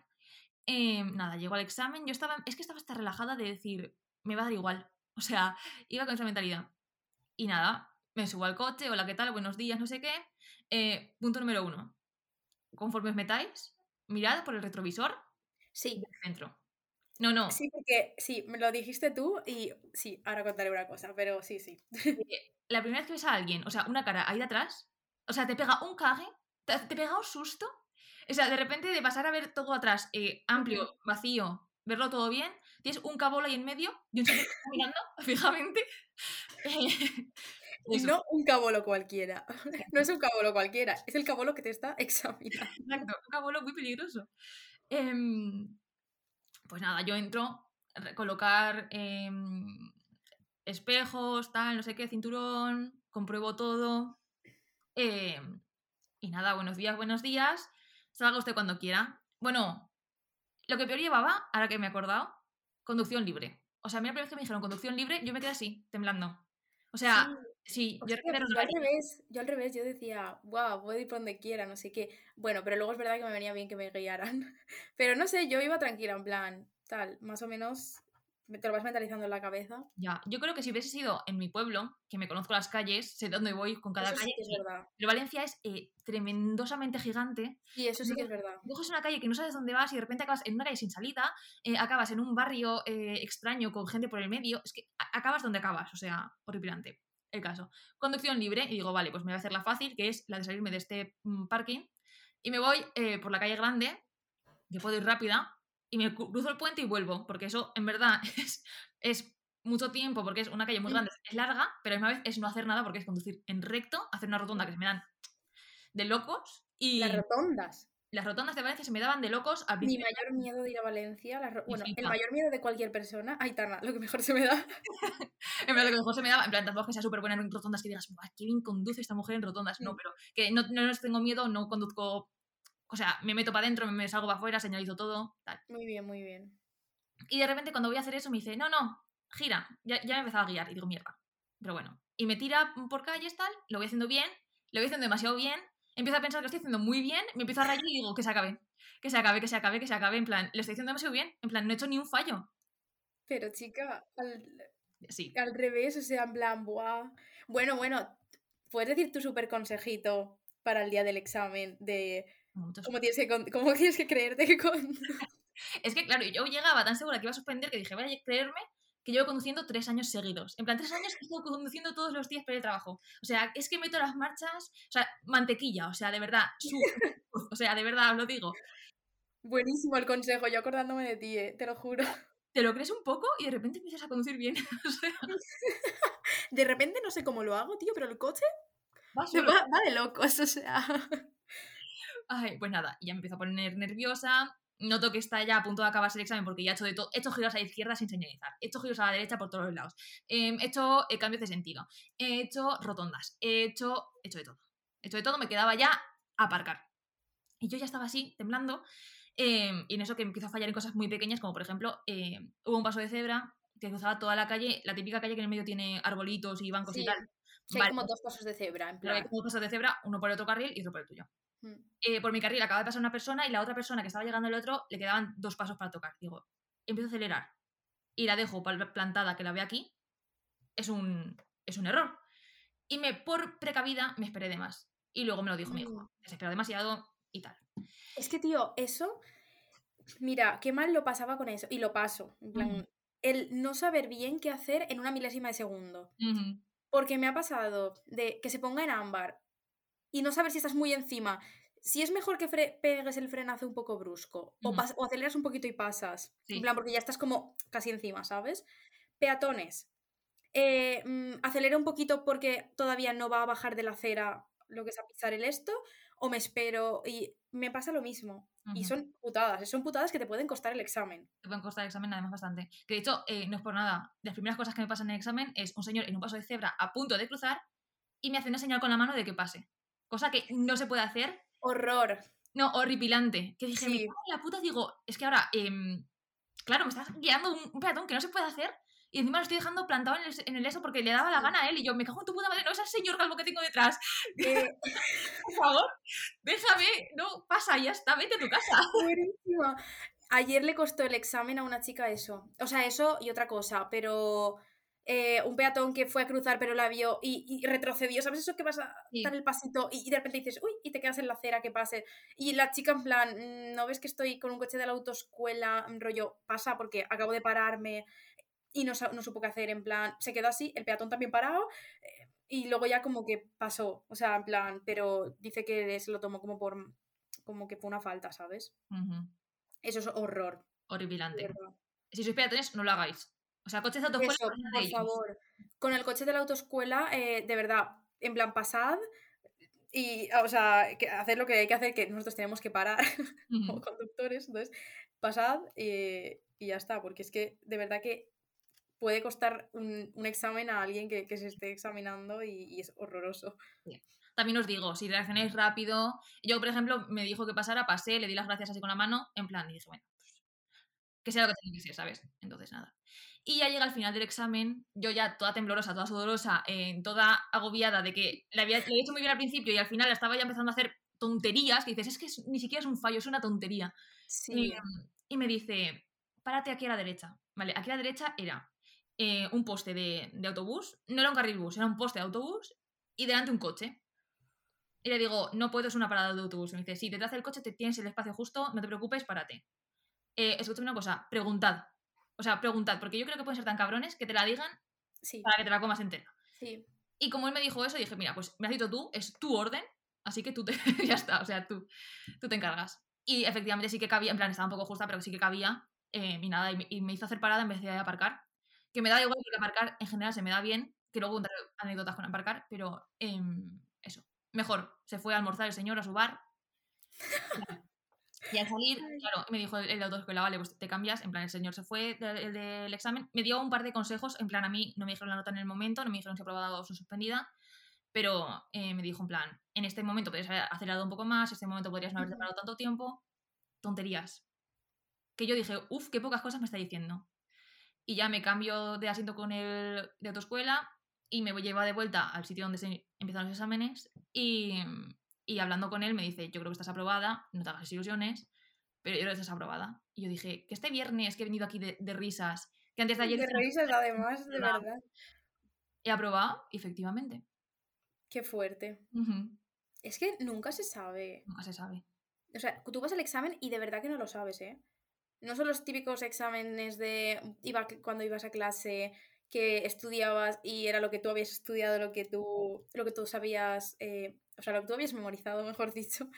Em, nada, llegó al examen, yo estaba, es que estaba hasta relajada de decir, me va a dar igual. O sea, iba con esa mentalidad. Y nada, me subo al coche, hola, ¿qué tal? Buenos días, no sé qué. Eh, punto número uno. Conforme os metáis, mirad por el retrovisor Sí, del centro. No, no. sí, porque sí, me lo dijiste tú y sí, ahora contaré una cosa, pero sí, sí. eh, La primera vez que ves a alguien, o sea, una cara ahí de atrás, o sea, te pega un cague, te, te pega un susto. O sea, de repente de pasar a ver todo atrás, eh, amplio, vacío, verlo todo bien, tienes un cabolo ahí en medio y un está mirando fijamente. Eh, Y no un cabolo cualquiera. No es un cabolo cualquiera, es el cabolo que te está examinando. Exacto, un cabolo muy peligroso. Em, pues nada, yo entro, colocar em, espejos, tal, no sé qué, cinturón, compruebo todo. em, y nada, buenos días, buenos días. Salga usted cuando quiera. Bueno, lo que peor llevaba, ahora que me he acordado, conducción libre. O sea, a mí la primera vez que me dijeron conducción libre, yo me quedé así, temblando. O sea, yo Hostia, recuerdo pues yo al revés, yo al revés, yo decía, wow, puedo ir por donde quiera, no sé qué. Bueno, pero luego es verdad que me venía bien que me guiaran. Pero no sé, yo iba tranquila, en plan, tal, más o menos, te lo vas mentalizando en la cabeza. Ya, yo creo que si hubiese sido en mi pueblo, que me conozco las calles, sé dónde voy con cada Eso sí calle. que es y- verdad. Pero Valencia es eh, tremendosamente gigante. Sí, eso sí que es verdad. Coges una calle que no sabes dónde vas y de repente acabas en una calle sin salida, eh, acabas en un barrio eh, extraño con gente por el medio. Es que acabas donde acabas, o sea, horripilante. El caso. Conducción libre y digo, vale, pues me voy a hacer la fácil, que es la de salirme de este mm, parking. Y me voy eh, por la calle grande, que puedo ir rápida, y me cruzo el puente y vuelvo, porque eso en verdad es, es mucho tiempo, porque es una calle muy grande, es larga, pero a la misma vez es no hacer nada, porque es conducir en recto, hacer una rotonda que se me dan de locos, y Las rotondas. Las rotondas de Valencia se me daban de locos al Mi principio. mayor miedo de ir a Valencia, Me bueno, el mayor miedo de cualquier persona, ay, Tana, lo que mejor se me da. En verdad, lo que mejor se me daba, en plan, tampoco que sea súper buena en rotondas que digas, "Buah, qué bien conduce esta mujer en rotondas. No, pero que no, no les tengo miedo, no conduzco. O sea, me meto para adentro, me salgo para afuera, señalizo todo, tal. Muy bien, muy bien. Y de repente, cuando voy a hacer eso, me dice, no, no, gira. Ya, ya me empezaba a guiar. Y digo, mierda. Pero bueno. Y me tira por calles, tal, lo voy haciendo bien, lo voy haciendo demasiado bien. Empiezo a pensar que lo estoy haciendo muy bien, me empiezo a rayar y digo, que se acabe. Que se acabe, que se acabe, que se acabe. En plan, lo estoy haciendo demasiado bien. En plan, no he hecho ni un fallo. Pero chica, al, Sí. al revés, o sea, en plan, buah. Bueno, bueno, puedes decir tu súper consejito para el día del examen de cómo tienes que, cómo tienes que creerte que con... Es que, claro, yo llegaba tan segura que iba a suspender que dije, vaya a creerme que llevo conduciendo tres años seguidos. En plan, tres años que estoy conduciendo todos los días para el trabajo. O sea, es que meto las marchas, o sea, mantequilla, o sea, de verdad, su- o sea, de verdad, os lo digo. Buenísimo el consejo, yo acordándome de ti, eh, te lo juro. Te lo crees un poco y de repente empiezas a conducir bien. o sea, De repente no sé cómo lo hago, tío, pero el coche va va, va de locos, o sea... Ay, pues nada, ya me empiezo a poner nerviosa. Noto que está ya a punto de acabarse el examen porque ya he hecho de todo. He hecho giros a la izquierda sin señalizar. He hecho giros a la derecha por todos los lados. Em, he hecho eh, cambios de sentido. He hecho rotondas. He hecho, he hecho de todo. He hecho de todo. Me quedaba ya a aparcar. Y yo ya estaba así, temblando. em, y en eso que empiezo a fallar en cosas muy pequeñas, como por ejemplo, em, hubo un paso de cebra que cruzaba toda la calle, la típica calle que en el medio tiene arbolitos y bancos y Sí, tal. Sí, hay Vale, como dos pasos de cebra, en pero hay plan... como pasos de cebra, uno por el otro carril y otro por el tuyo. Eh, por mi carril acaba de pasar una persona y la otra persona que estaba llegando al otro le quedaban dos pasos para tocar. Digo, empiezo a acelerar y la dejo plantada que la ve aquí, es un, es un error. Y me, por precavida, me esperé de más. Y luego me lo dijo mi hijo, Mm. desesperado demasiado y tal. Es que, tío, eso. Mira, qué mal lo pasaba con eso. Y lo paso. En plan, el no saber bien qué hacer en una milésima de segundo. Porque me ha pasado de que se ponga en ámbar y no saber si estás muy encima. Si es mejor que pegues el frenazo un poco brusco o, aceleras un poquito y pasas. Sí. En plan, porque ya estás como casi encima, ¿sabes? Peatones. Eh, mm, acelera un poquito porque todavía no va a bajar de la acera lo que es a pisar el esto. O me espero y me pasa lo mismo. Y son putadas. Son putadas que te pueden costar el examen. Te pueden costar el examen además bastante. Que de hecho, eh, no es por nada. De las primeras cosas que me pasan en el examen es un señor en un paso de cebra a punto de cruzar y me hace una señal con la mano de que pase. Cosa que no se puede hacer Horror. No, horripilante. Que dije, me Sí. la puta, digo, es que ahora, em, claro, me estás guiando un, un peatón que no se puede hacer y encima lo estoy dejando plantado en el, en el eso porque le daba la gana a él y yo me cago en tu puta madre, no es el señor calvo que tengo detrás. Eh, Por favor, déjame, no, pasa, ya está, vete a tu casa. buenísima. Ayer le costó el examen a una chica eso. O sea, eso y otra cosa, pero eh, un peatón que fue a cruzar pero la vio y, y retrocedió. ¿Sabes eso que vas a Sí. dar el pasito y, y de repente dices, uy, y te quedas en la acera que pase? Y la chica en plan, "Mm, ¿no ves que estoy con un coche de la autoescuela? Rollo, pasa porque acabo de pararme y no, no supo qué hacer. En plan, se quedó así, el peatón también parado. eh, y luego ya como que pasó, o sea, en plan, pero dice que se lo tomó como por, como que fue una falta, ¿sabes? Eso es horror, Horripilante. verdad. Si sois peatones, no lo hagáis. O sea, coches de autoescuela, Eso, por favor. Con el coche de la autoescuela, eh, de verdad, en plan, pasad y, o sea, que hacer lo que hay que hacer, que nosotros tenemos que parar como conductores, entonces, pasad eh, y ya está, porque es que de verdad que puede costar un, un examen a alguien que, que se esté examinando y, y es horroroso. También os digo, si reaccionáis rápido. Yo, por ejemplo, me dijo que pasara, pasé, le di las gracias así con la mano, en plan, y dije, bueno, pues, que sea lo que tiene que ser, ¿sabes? Entonces, nada. Y ya llega al final del examen, yo ya toda temblorosa, toda sudorosa, eh, toda agobiada de que le había, le había hecho muy bien al principio y al final estaba ya empezando a hacer tonterías, que dices, es que es- ni siquiera es un fallo, es una tontería. Sí, Y, y me dice, párate aquí a la derecha. Vale, aquí a la derecha era eh, un poste de, de autobús, no era un carril bus, era un poste de autobús y delante un coche. Y le digo, no puedo, es una parada de autobús. Y me dice, si detrás del coche te tienes el espacio justo, no te preocupes, párate. Eh, escúchame una cosa, preguntad. O sea, preguntad, porque yo creo que pueden ser tan cabrones que te la digan sí, para que te la comas entera. sí. Y como él me dijo eso, dije, mira, pues me has dicho tú, es tu orden, así que tú te, ya está, o sea, tú, tú te encargas. Y efectivamente sí que cabía, en plan, estaba un poco justa, pero sí que cabía, eh, y nada, y me, y me hizo hacer parada en vez de aparcar. Que me da igual porque aparcar en general se me da bien, que luego contaré anécdotas con aparcar, pero em, eso, mejor, se fue a almorzar el señor a su bar. Y al salir, claro, me dijo el, el de autoescuela, vale, pues te cambias, en plan, el señor se fue del, el del examen, me dio un par de consejos, en plan, a mí no me dijeron la nota en el momento, no me dijeron si aprobada o si suspendida, pero eh, me dijo en plan, en este momento podrías haber acelerado un poco más, en este momento podrías no haberte parado tanto tiempo, tonterías. Que yo dije, uff, qué pocas cosas me está diciendo. Y ya me cambio de asiento con el de autoescuela y me lleva de vuelta al sitio donde se empiezan los exámenes y, y hablando con él me dice, yo creo que estás aprobada, no te hagas ilusiones, pero yo creo que estás aprobada. Y yo dije, que este viernes que he venido aquí de, de risas, que antes de ayer De risas, además, de verdad. verdad. he aprobado, efectivamente. Qué fuerte. Es que nunca se sabe. Nunca se sabe. O sea, tú vas al examen y de verdad que no lo sabes, ¿eh? No son los típicos exámenes de iba, cuando ibas a clase que estudiabas y era lo que tú habías estudiado, lo que tú, lo que tú sabías, eh, o sea, lo que tú habías memorizado, mejor dicho.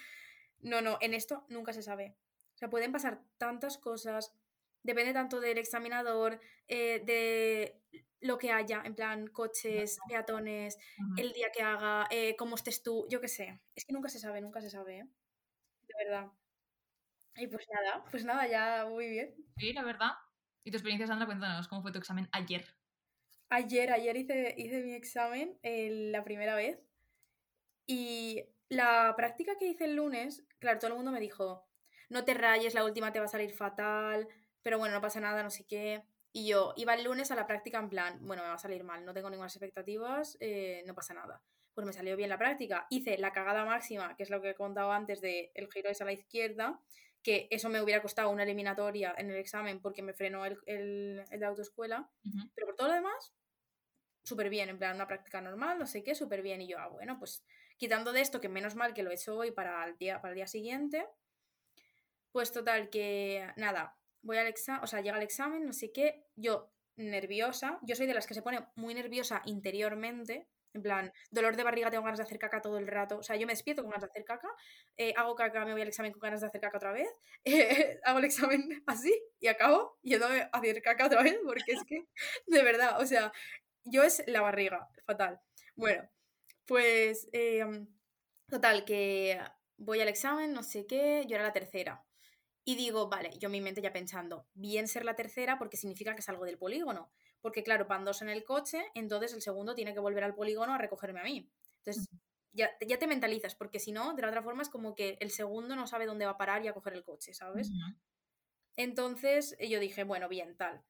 No, no, en esto nunca se sabe. O sea, pueden pasar tantas cosas, depende tanto del examinador, eh, de lo que haya, en plan coches, peatones, el día que haga, eh, cómo estés tú, yo qué sé. Es que nunca se sabe, nunca se sabe, ¿eh? De verdad. Y pues nada, pues nada, ya muy bien. Sí, la verdad. ¿Y tu experiencia, Sandra? Cuéntanos, ¿cómo fue tu examen ayer? Ayer, ayer hice, hice mi examen la primera vez y la práctica que hice el lunes, claro, todo el mundo me dijo, no te rayes, la última te va a salir fatal, pero bueno, no pasa nada, no sé qué. Y yo iba el lunes a la práctica en plan, bueno, me va a salir mal, no tengo ninguna expectativas, eh, no pasa nada. Pues me salió bien la práctica. Hice la cagada máxima, que es lo que he contado antes de el giro es a la izquierda, que eso me hubiera costado una eliminatoria en el examen porque me frenó el, el, el de autoescuela. Pero por todo lo demás, súper bien, en plan, una práctica normal, no sé qué, súper bien. Y yo, ah, bueno, pues quitando de esto, que menos mal que lo he hecho hoy para el día, para el día siguiente, pues total, que nada, voy al examen, o sea, llega el examen, no sé qué, yo nerviosa, yo soy de las que se pone muy nerviosa interiormente, en plan, dolor de barriga, tengo ganas de hacer caca todo el rato, o sea, yo me despierto con ganas de hacer caca, eh, hago caca, me voy al examen con ganas de hacer caca otra vez, eh, hago el examen así y acabo yéndome a hacer caca otra vez, porque es que, de verdad, o sea, yo es la barriga, fatal. Bueno, pues, eh, total, que voy al examen, no sé qué, yo era la tercera. Y digo, vale, yo en mi mente ya pensando, bien ser la tercera porque significa que salgo del polígono. Porque claro, van dos en el coche, entonces el segundo tiene que volver al polígono a recogerme a mí. Entonces, ya, ya te mentalizas, porque si no, de la otra forma es como que el segundo no sabe dónde va a parar y a coger el coche, ¿sabes? Entonces yo dije, bueno, bien, tal.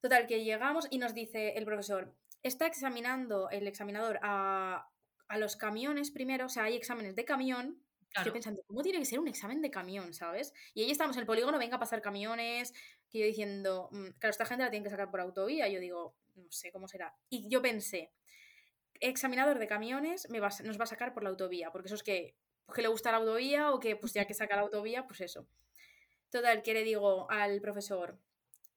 Total, que llegamos y nos dice el profesor, está examinando el examinador a, a los camiones primero, o sea, hay exámenes de camión. Estoy pensando, ¿cómo tiene que ser un examen de camión, sabes? Y ahí estamos en el polígono, venga a pasar camiones, que yo diciendo, mm, claro, esta gente la tiene que sacar por autovía. Yo digo, no sé cómo será. Y yo pensé, examinador de camiones me va, nos va a sacar por la autovía, porque eso es que, pues, que le gusta la autovía o que pues ya que saca la autovía, pues eso. Total, que le digo al profesor,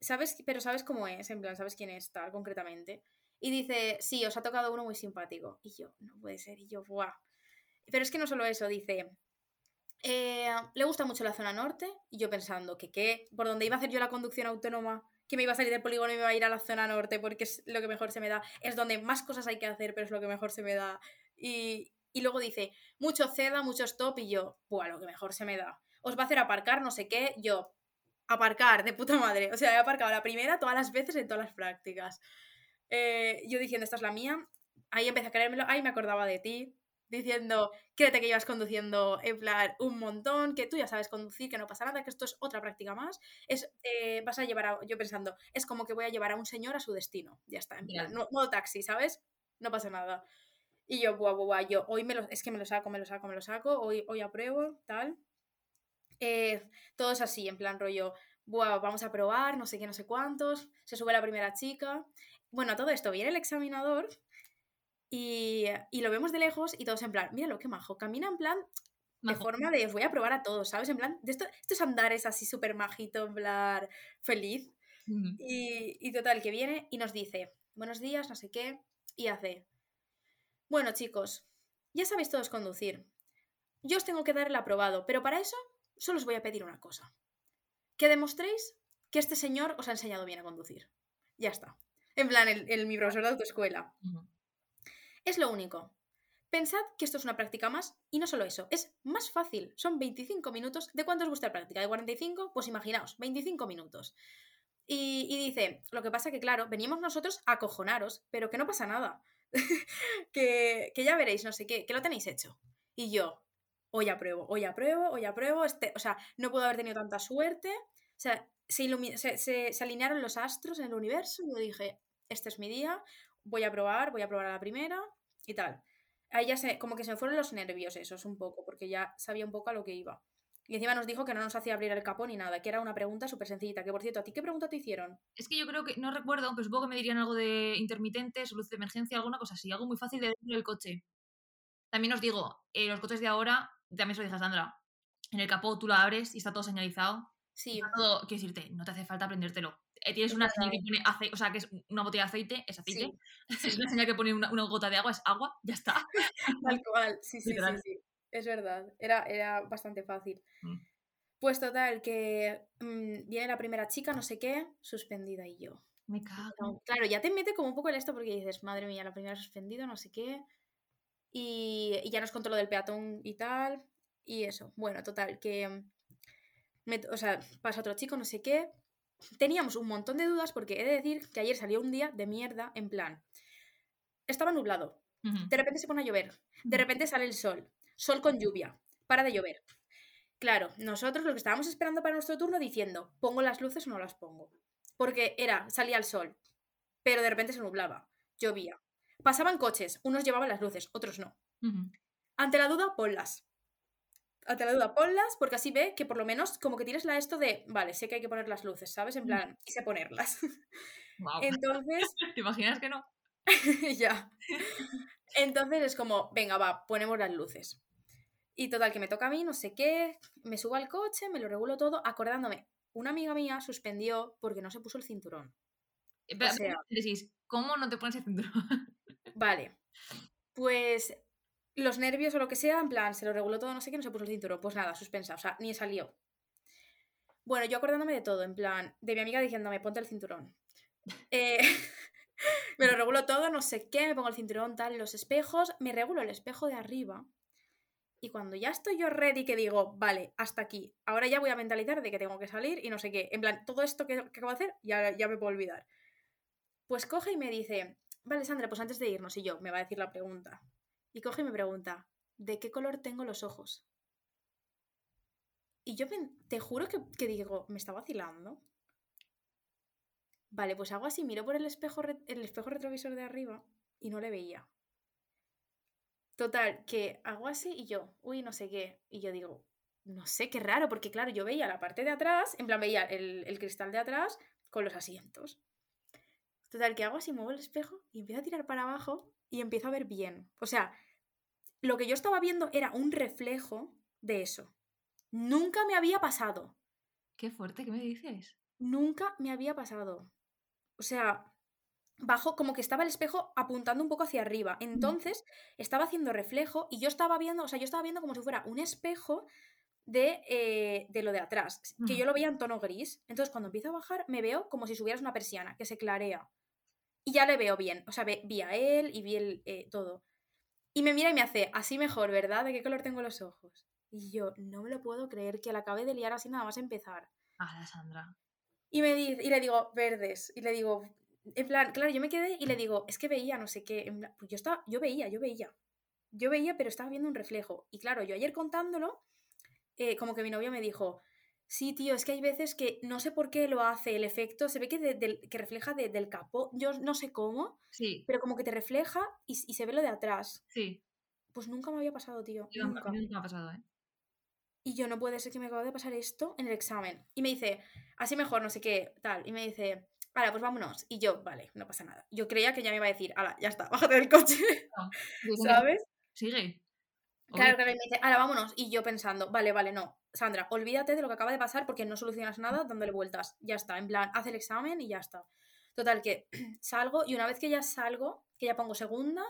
¿sabes? Pero ¿sabes cómo es? En plan, ¿sabes quién es tal concretamente? Y dice, sí, os ha tocado uno muy simpático. Y yo, no puede ser. Y yo, ¡buah! Pero es que no solo eso, dice, eh, le gusta mucho la zona norte. Y yo pensando que, ¿qué? Por donde iba a hacer yo la conducción autónoma, que me iba a salir del polígono y me iba a ir a la zona norte porque es lo que mejor se me da. Es donde más cosas hay que hacer, pero es lo que mejor se me da. Y, y luego dice, mucho ceda, mucho stop. Y yo, ¡buah! Lo que mejor se me da. Os va a hacer aparcar, no sé qué. Yo, aparcar, de puta madre. O sea, he aparcado la primera todas las veces en todas las prácticas. Eh, yo diciendo, esta es la mía, ahí empecé a creérmelo, ahí me acordaba de ti, diciendo, créete que ibas conduciendo en plan un montón, que tú ya sabes conducir, que no pasa nada, que esto es otra práctica más. Es, eh, vas a llevar a, yo pensando, es como que voy a llevar a un señor a su destino, ya está, en plan, no, modo taxi, ¿sabes? No pasa nada. Y yo, buah, buah, yo, hoy me lo, es que me lo saco, me lo saco, me lo saco, hoy, hoy apruebo, tal. Eh, todo es así, en plan rollo, buah, vamos a probar, no sé qué, no sé cuántos, se sube la primera chica, bueno, todo esto viene el examinador y, lo vemos de lejos y todos en plan, míralo, qué majo, camina en plan de forma de os voy a probar a todos, ¿sabes? En plan, de esto, estos andares así súper majito, en plan feliz. y, y total, que viene y nos dice, buenos días, no sé qué, y hace, bueno chicos, ya sabéis todos conducir. Yo os tengo que dar el aprobado, pero para eso solo os voy a pedir una cosa. Que demostréis que este señor os ha enseñado bien a conducir. Ya está. En plan, el, mi profesor de autoescuela. Es lo único. Pensad que esto es una práctica más y no solo eso, es más fácil. Son 25 minutos. ¿De cuánto os gusta la práctica? ¿De 45? Pues imaginaos, 25 minutos. Y, dice, lo que pasa que, claro, venimos nosotros a acojonaros, pero que no pasa nada. que, ya veréis, no sé qué, que lo tenéis hecho. Y yo, hoy apruebo, hoy apruebo, hoy apruebo. Este, o sea, no puedo haber tenido tanta suerte. O sea, se, se, alinearon los astros en el universo y yo dije, este es mi día, voy a probar, voy a probar a la primera y tal. Ahí ya se, como que se me fueron los nervios esos un poco, porque ya sabía un poco a lo que iba. Y encima nos dijo que no nos hacía abrir el capón ni nada, que era una pregunta súper sencillita. Que por cierto, ¿a ti qué pregunta te hicieron? Es que yo creo que, no recuerdo, pero supongo que me dirían algo de intermitentes, luz de emergencia, alguna cosa así, algo muy fácil de decir el coche. También os digo, eh, los coches de ahora, también se lo dije a Sandra, en el capó tú lo abres y está todo señalizado. Sí. todo, quiero decirte, no te hace falta aprendértelo. Eh, tienes una señal que pone aceite, o sea, que es una botella de aceite, es aceite. Es una señal que pone una, gota de agua, es agua, ya está. Tal cual, sí, sí, sí, sí, Es verdad, era, era bastante fácil. Mm. Pues total, que mm, viene la primera chica, no sé qué, suspendida y yo. Me cago. Claro, ya te mete como un poco el esto porque dices, madre mía, la primera suspendida, no sé qué. Y, y ya nos contó lo del peatón y tal. Y eso. Bueno, total, que o sea, pasa otro chico, no sé qué. Teníamos un montón de dudas porque he de decir que ayer salió un día de mierda en plan. Estaba nublado. De repente se pone a llover. De repente sale el sol. Sol con lluvia. Para de llover. Claro, nosotros lo que estábamos esperando para nuestro turno diciendo, ¿pongo las luces o no las pongo? Porque era, salía el sol, pero de repente se nublaba, llovía. Pasaban coches, unos llevaban las luces, otros no. Ante la duda, ponlas ante la duda, ponlas, porque así ve que por lo menos como que tienes la esto de, vale, sé que hay que poner las luces, ¿sabes? En plan, y sé ponerlas. Entonces... ¿Te imaginas que no? ya. Entonces es como, venga, va, ponemos las luces. Y total, que me toca a mí, no sé qué, me subo al coche, me lo regulo todo, acordándome, una amiga mía suspendió porque no se puso el cinturón. Pero, decís, ¿cómo no te pones el cinturón? vale. Pues los nervios o lo que sea, en plan, se lo reguló todo, no sé qué, no se puso el cinturón. Pues nada, suspensa, o sea, ni salió. Bueno, yo acordándome de todo, en plan, de mi amiga diciéndome, ponte el cinturón. Eh, me lo regulo todo, no sé qué, me pongo el cinturón, tal, los espejos, me regulo el espejo de arriba. Y cuando ya estoy yo ready, que digo, vale, hasta aquí, ahora ya voy a mentalizar de que tengo que salir y no sé qué. En plan, todo esto que, acabo de hacer, ya, ya me puedo olvidar. Pues coge y me dice, vale, Sandra, pues antes de irnos, y yo, me va a decir la pregunta. Y coge y me pregunta, ¿de qué color tengo los ojos? Y yo te juro que, que digo, me está vacilando. Vale, pues hago así, miro por el espejo, el espejo retrovisor de arriba y no le veía. Total, que hago así y yo, uy, no sé qué. Y yo digo, no sé, qué raro, porque claro, yo veía la parte de atrás, en plan veía el, el cristal de atrás con los asientos. Total, que hago así, muevo el espejo y empiezo a tirar para abajo y empiezo a ver bien. O sea, lo que yo estaba viendo era un reflejo de eso. Nunca me había pasado. Qué fuerte, ¿qué me dices? Nunca me había pasado. O sea, bajo como que estaba el espejo apuntando un poco hacia arriba. Entonces, estaba haciendo reflejo y yo estaba viendo, o sea, yo estaba viendo como si fuera un espejo de, eh, de lo de atrás, que yo lo veía en tono gris. Entonces, cuando empiezo a bajar, me veo como si subieras una persiana, que se clarea. Y ya le veo bien, o sea, vi a él y vi el, eh, todo. Y me mira y me hace, así mejor, ¿verdad? ¿De qué color tengo los ojos? Y yo, no me lo puedo creer que la acabe de liar así nada más empezar. Ah, la Sandra. Y, me dice, y le digo, verdes. Y le digo, en plan, claro, yo me quedé y le digo, es que veía, no sé qué. pues yo, estaba, yo veía, yo veía. Yo veía, pero estaba viendo un reflejo. Y claro, yo ayer contándolo, eh, como que mi novio me dijo, sí, tío, es que hay veces que no sé por qué lo hace el efecto, se ve que, que refleja del capó, yo no sé cómo, sí. pero como que te refleja y, se ve lo de atrás. Sí. Pues nunca me había pasado, tío. nunca. nunca me ha pasado, ¿eh? Y yo no puede ser que me acabo de pasar esto en el examen. Y me dice, así mejor, no sé qué, tal. Y me dice, ahora, pues vámonos. Y yo, vale, no pasa nada. Yo creía que ya me iba a decir, ala, ya está, bájate del coche. ¿Sabes? Sigue. Claro, que me dice, ahora vámonos. Y yo pensando, vale, vale, no. Sandra, olvídate de lo que acaba de pasar porque no solucionas nada dándole vueltas. Ya está, en plan, haz el examen y ya está. Total, que salgo y una vez que ya salgo, que ya pongo segunda,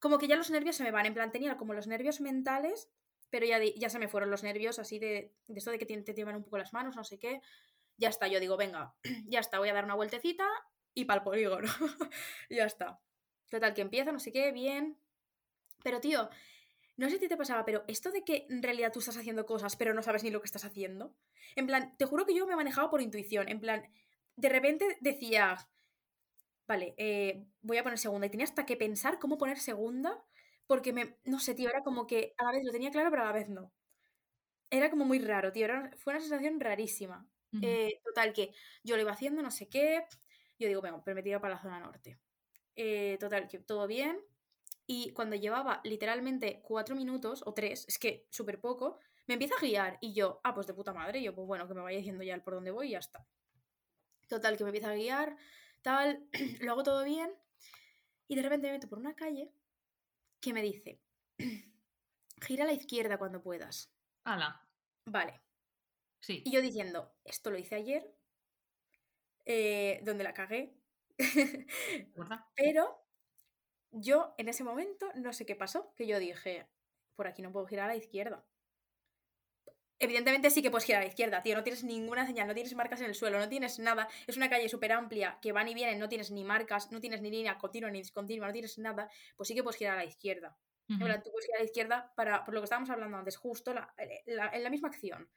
como que ya los nervios se me van. En plan, tenía como los nervios mentales pero ya, ya se me fueron los nervios así de, de esto de que te, te llevan un poco las manos, no sé qué. Ya está, yo digo, venga, ya está, voy a dar una vueltecita y para el polígono. ya está. Total, que empieza, no sé qué, bien. Pero tío, no sé si te pasaba, pero esto de que en realidad tú estás haciendo cosas, pero no sabes ni lo que estás haciendo. En plan, te juro que yo me manejaba por intuición. En plan, de repente decía, vale, eh, voy a poner segunda. Y tenía hasta que pensar cómo poner segunda porque me, no sé, tío, era como que a la vez lo tenía claro, pero a la vez no. Era como muy raro, tío, fue una sensación rarísima. Eh, total, que yo lo iba haciendo, no sé qué, yo digo, venga, pero me tiro para la zona norte. Eh, total, que todo bien. Y cuando llevaba literalmente cuatro minutos o tres, es que súper poco, me empieza a guiar y yo, ah, pues de puta madre, y yo, pues bueno, que me vaya diciendo ya el por dónde voy y ya está. Total, que me empieza a guiar, tal, lo hago todo bien y de repente me meto por una calle que me dice, gira a la izquierda cuando puedas. Hala. Vale. Sí. Y yo diciendo, esto lo hice ayer, eh, donde la cagué. Pero yo en ese momento no sé qué pasó, que yo dije, por aquí no puedo girar a la izquierda. Evidentemente sí que puedes girar a la izquierda, tío, no tienes ninguna señal, no tienes marcas en el suelo, no tienes nada. Es una calle súper amplia que van y vienen, no tienes ni marcas, no tienes ni línea continua ni discontinua, no tienes nada. Pues sí que puedes girar a la izquierda. tú puedes girar a la izquierda para, por lo que estábamos hablando antes, justo eh, en la misma acción.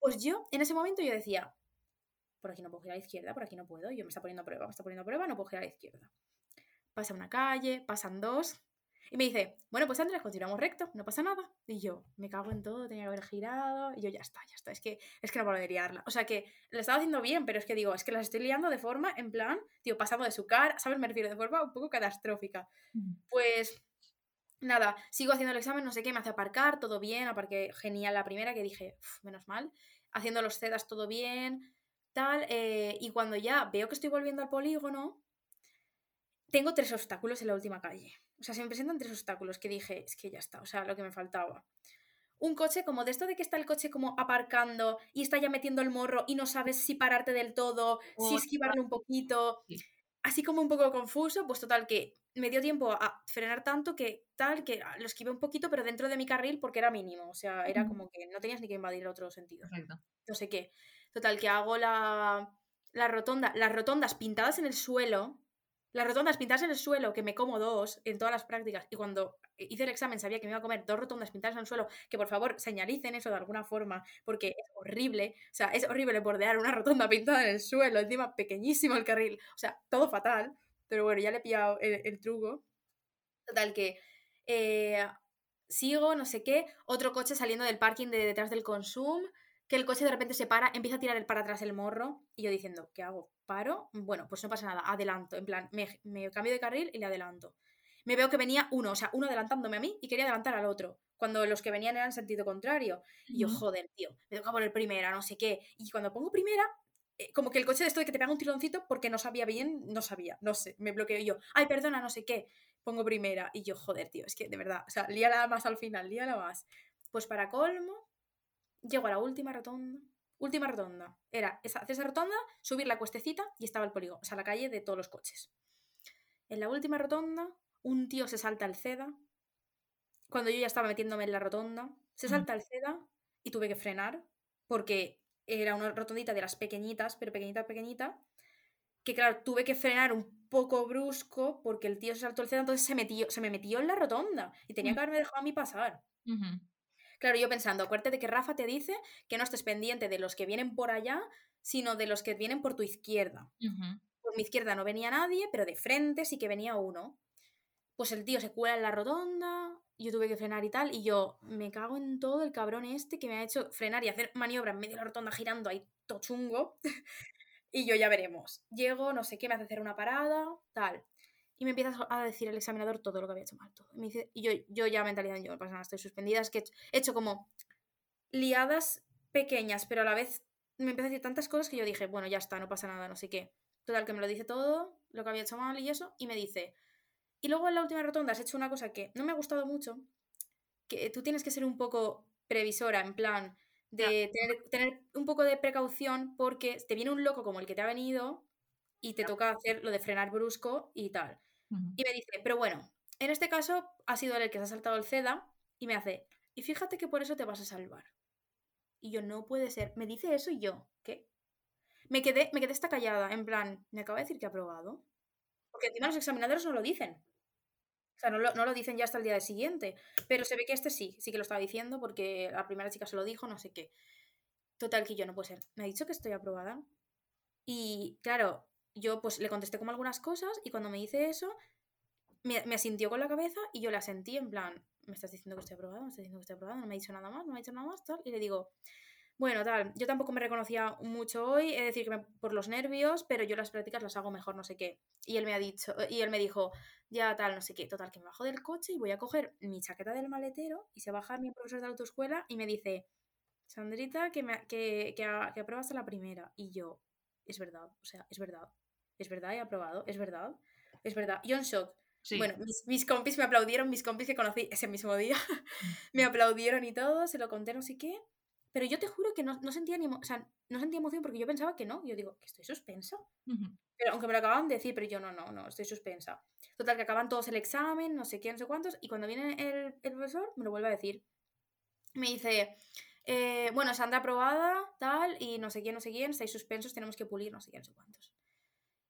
Pues yo, en ese momento yo decía, por aquí no puedo girar a la izquierda, por aquí no puedo, yo me está poniendo a prueba, me está poniendo a prueba, no puedo girar a la izquierda. Pasa una calle, pasan dos, y me dice, bueno, pues Andrés, continuamos recto, no pasa nada. Y yo, me cago en todo, tenía que haber girado. Y yo, ya está, ya está, es que, es que no puedo liarla. O sea que la estaba haciendo bien, pero es que digo, es que las estoy liando de forma, en plan, tío, pasando de su cara, ¿sabes? Me refiero de forma un poco catastrófica. Pues nada, sigo haciendo el examen, no sé qué, me hace aparcar, todo bien, aparqué genial la primera, que dije, menos mal, haciendo los CEDAS todo bien, tal, eh, y cuando ya veo que estoy volviendo al polígono, tengo tres obstáculos en la última calle. O sea, se me presentan tres obstáculos que dije, es que ya está, o sea, lo que me faltaba. Un coche como de esto de que está el coche como aparcando y está ya metiendo el morro y no sabes si pararte del todo, si esquivarlo un poquito. Así como un poco confuso, pues total que me dio tiempo a frenar tanto que tal, que lo esquivé un poquito, pero dentro de mi carril porque era mínimo. O sea, era como que no tenías ni que invadir el otro sentido. No sé qué. Total, que hago la, la rotonda, las rotondas pintadas en el suelo, las rotondas pintadas en el suelo, que me como dos en todas las prácticas, y cuando hice el examen sabía que me iba a comer dos rotondas pintadas en el suelo, que por favor señalicen eso de alguna forma, porque es horrible, o sea, es horrible bordear una rotonda pintada en el suelo, encima pequeñísimo el carril, o sea, todo fatal, pero bueno, ya le he pillado el, truco. Total, que eh, sigo, no sé qué, otro coche saliendo del parking de detrás del Consum, que el coche de repente se para, empieza a tirar el para atrás el morro y yo diciendo, ¿qué hago? ¿Paro? Bueno, pues no pasa nada, adelanto, en plan, me, me cambio de carril y le adelanto. Me veo que venía uno, o sea, uno adelantándome a mí y quería adelantar al otro, cuando los que venían eran sentido contrario. Y yo, joder, tío, me toca poner primera, no sé qué. Y cuando pongo primera, eh, como que el coche de esto de que te pega un tironcito porque no sabía bien, no sabía, no sé, me bloqueo yo, ay, perdona, no sé qué, pongo primera. Y yo, joder, tío, es que de verdad, o sea, líala más al final, líala más. Pues para colmo, llego a la última rotonda. Última rotonda. Era esa, hacer esa rotonda, subir la cuestecita y estaba el polígono, o sea, la calle de todos los coches. En la última rotonda, un tío se salta el CEDA. Cuando yo ya estaba metiéndome en la rotonda, se salta el CEDA y tuve que frenar porque era una rotondita de las pequeñitas, pero pequeñita, pequeñita. Que claro, tuve que frenar un poco brusco porque el tío se saltó el CEDA, entonces se, metió, se me metió en la rotonda y tenía que haberme dejado a mí pasar. Claro, yo pensando, acuérdate de que Rafa te dice que no estés pendiente de los que vienen por allá, sino de los que vienen por tu izquierda. Por mi izquierda no venía nadie, pero de frente sí que venía uno. Pues el tío se cuela en la rotonda, yo tuve que frenar y tal, y yo me cago en todo el cabrón este que me ha hecho frenar y hacer maniobra en medio de la rotonda girando ahí todo chungo. y yo ya veremos. Llego, no sé qué, me hace hacer una parada, tal. Y me empieza a decir el examinador todo lo que había hecho mal. Todo. Y, me dice, y yo, yo ya mentalizando, yo no pasa nada, estoy suspendida. Es que he hecho, he hecho como liadas pequeñas, pero a la vez me empieza a decir tantas cosas que yo dije, bueno, ya está, no pasa nada, no sé qué. Total, que me lo dice todo, lo que había hecho mal y eso, y me dice, y luego en la última rotonda has hecho una cosa que no me ha gustado mucho, que tú tienes que ser un poco previsora, en plan, de tener, tener un poco de precaución porque te viene un loco como el que te ha venido y te toca hacer lo de frenar brusco y tal. Y me dice, pero bueno, en este caso ha sido él el que se ha saltado el CEDA y me hace, y fíjate que por eso te vas a salvar. Y yo, no puede ser. Me dice eso y yo, ¿qué? Me quedé, me quedé esta callada, en plan, ¿me acaba de decir que ha aprobado? Porque encima los examinadores no lo dicen. O sea, no lo, no lo dicen ya hasta el día siguiente. Pero se ve que este sí, sí que lo estaba diciendo porque la primera chica se lo dijo, no sé qué. Total, que yo no puede ser. Me ha dicho que estoy aprobada. Y claro, yo pues le contesté como algunas cosas y cuando me dice eso, me, asintió con la cabeza y yo la sentí en plan, ¿me estás diciendo que estoy aprobada? ¿Me estás diciendo que estoy aprobada? No me ha dicho nada más, no me ha dicho nada más, tal. Y le digo, bueno, tal, yo tampoco me reconocía mucho hoy, es decir, que por los nervios, pero yo las prácticas las hago mejor, no sé qué. Y él me ha dicho, y él me dijo, ya tal, no sé qué, total, que me bajo del coche y voy a coger mi chaqueta del maletero y se baja mi profesor de la autoescuela y me dice, Sandrita, que, me, que, que, que apruebas a la primera. Y yo, es verdad, o sea, es verdad, es verdad, he aprobado, es verdad, es verdad. Yo en shock. Sí. Bueno, mis, mis compis me aplaudieron, mis compis que conocí ese mismo día, me aplaudieron y todo, se lo conté, no sé qué. Pero yo te juro que no, no sentía ni o sea, no sentía emoción porque yo pensaba que no. Yo digo, que estoy suspensa. Pero aunque me lo acababan de decir, pero yo no, no, no, estoy suspensa. Total, que acaban todos el examen, no sé qué, no sé cuántos, y cuando viene el, el profesor, me lo vuelve a decir. Me dice, eh, bueno, Sandra aprobada, tal, y no sé quién, no sé quién, estáis suspensos, tenemos que pulir, no sé quién, no sé cuántos.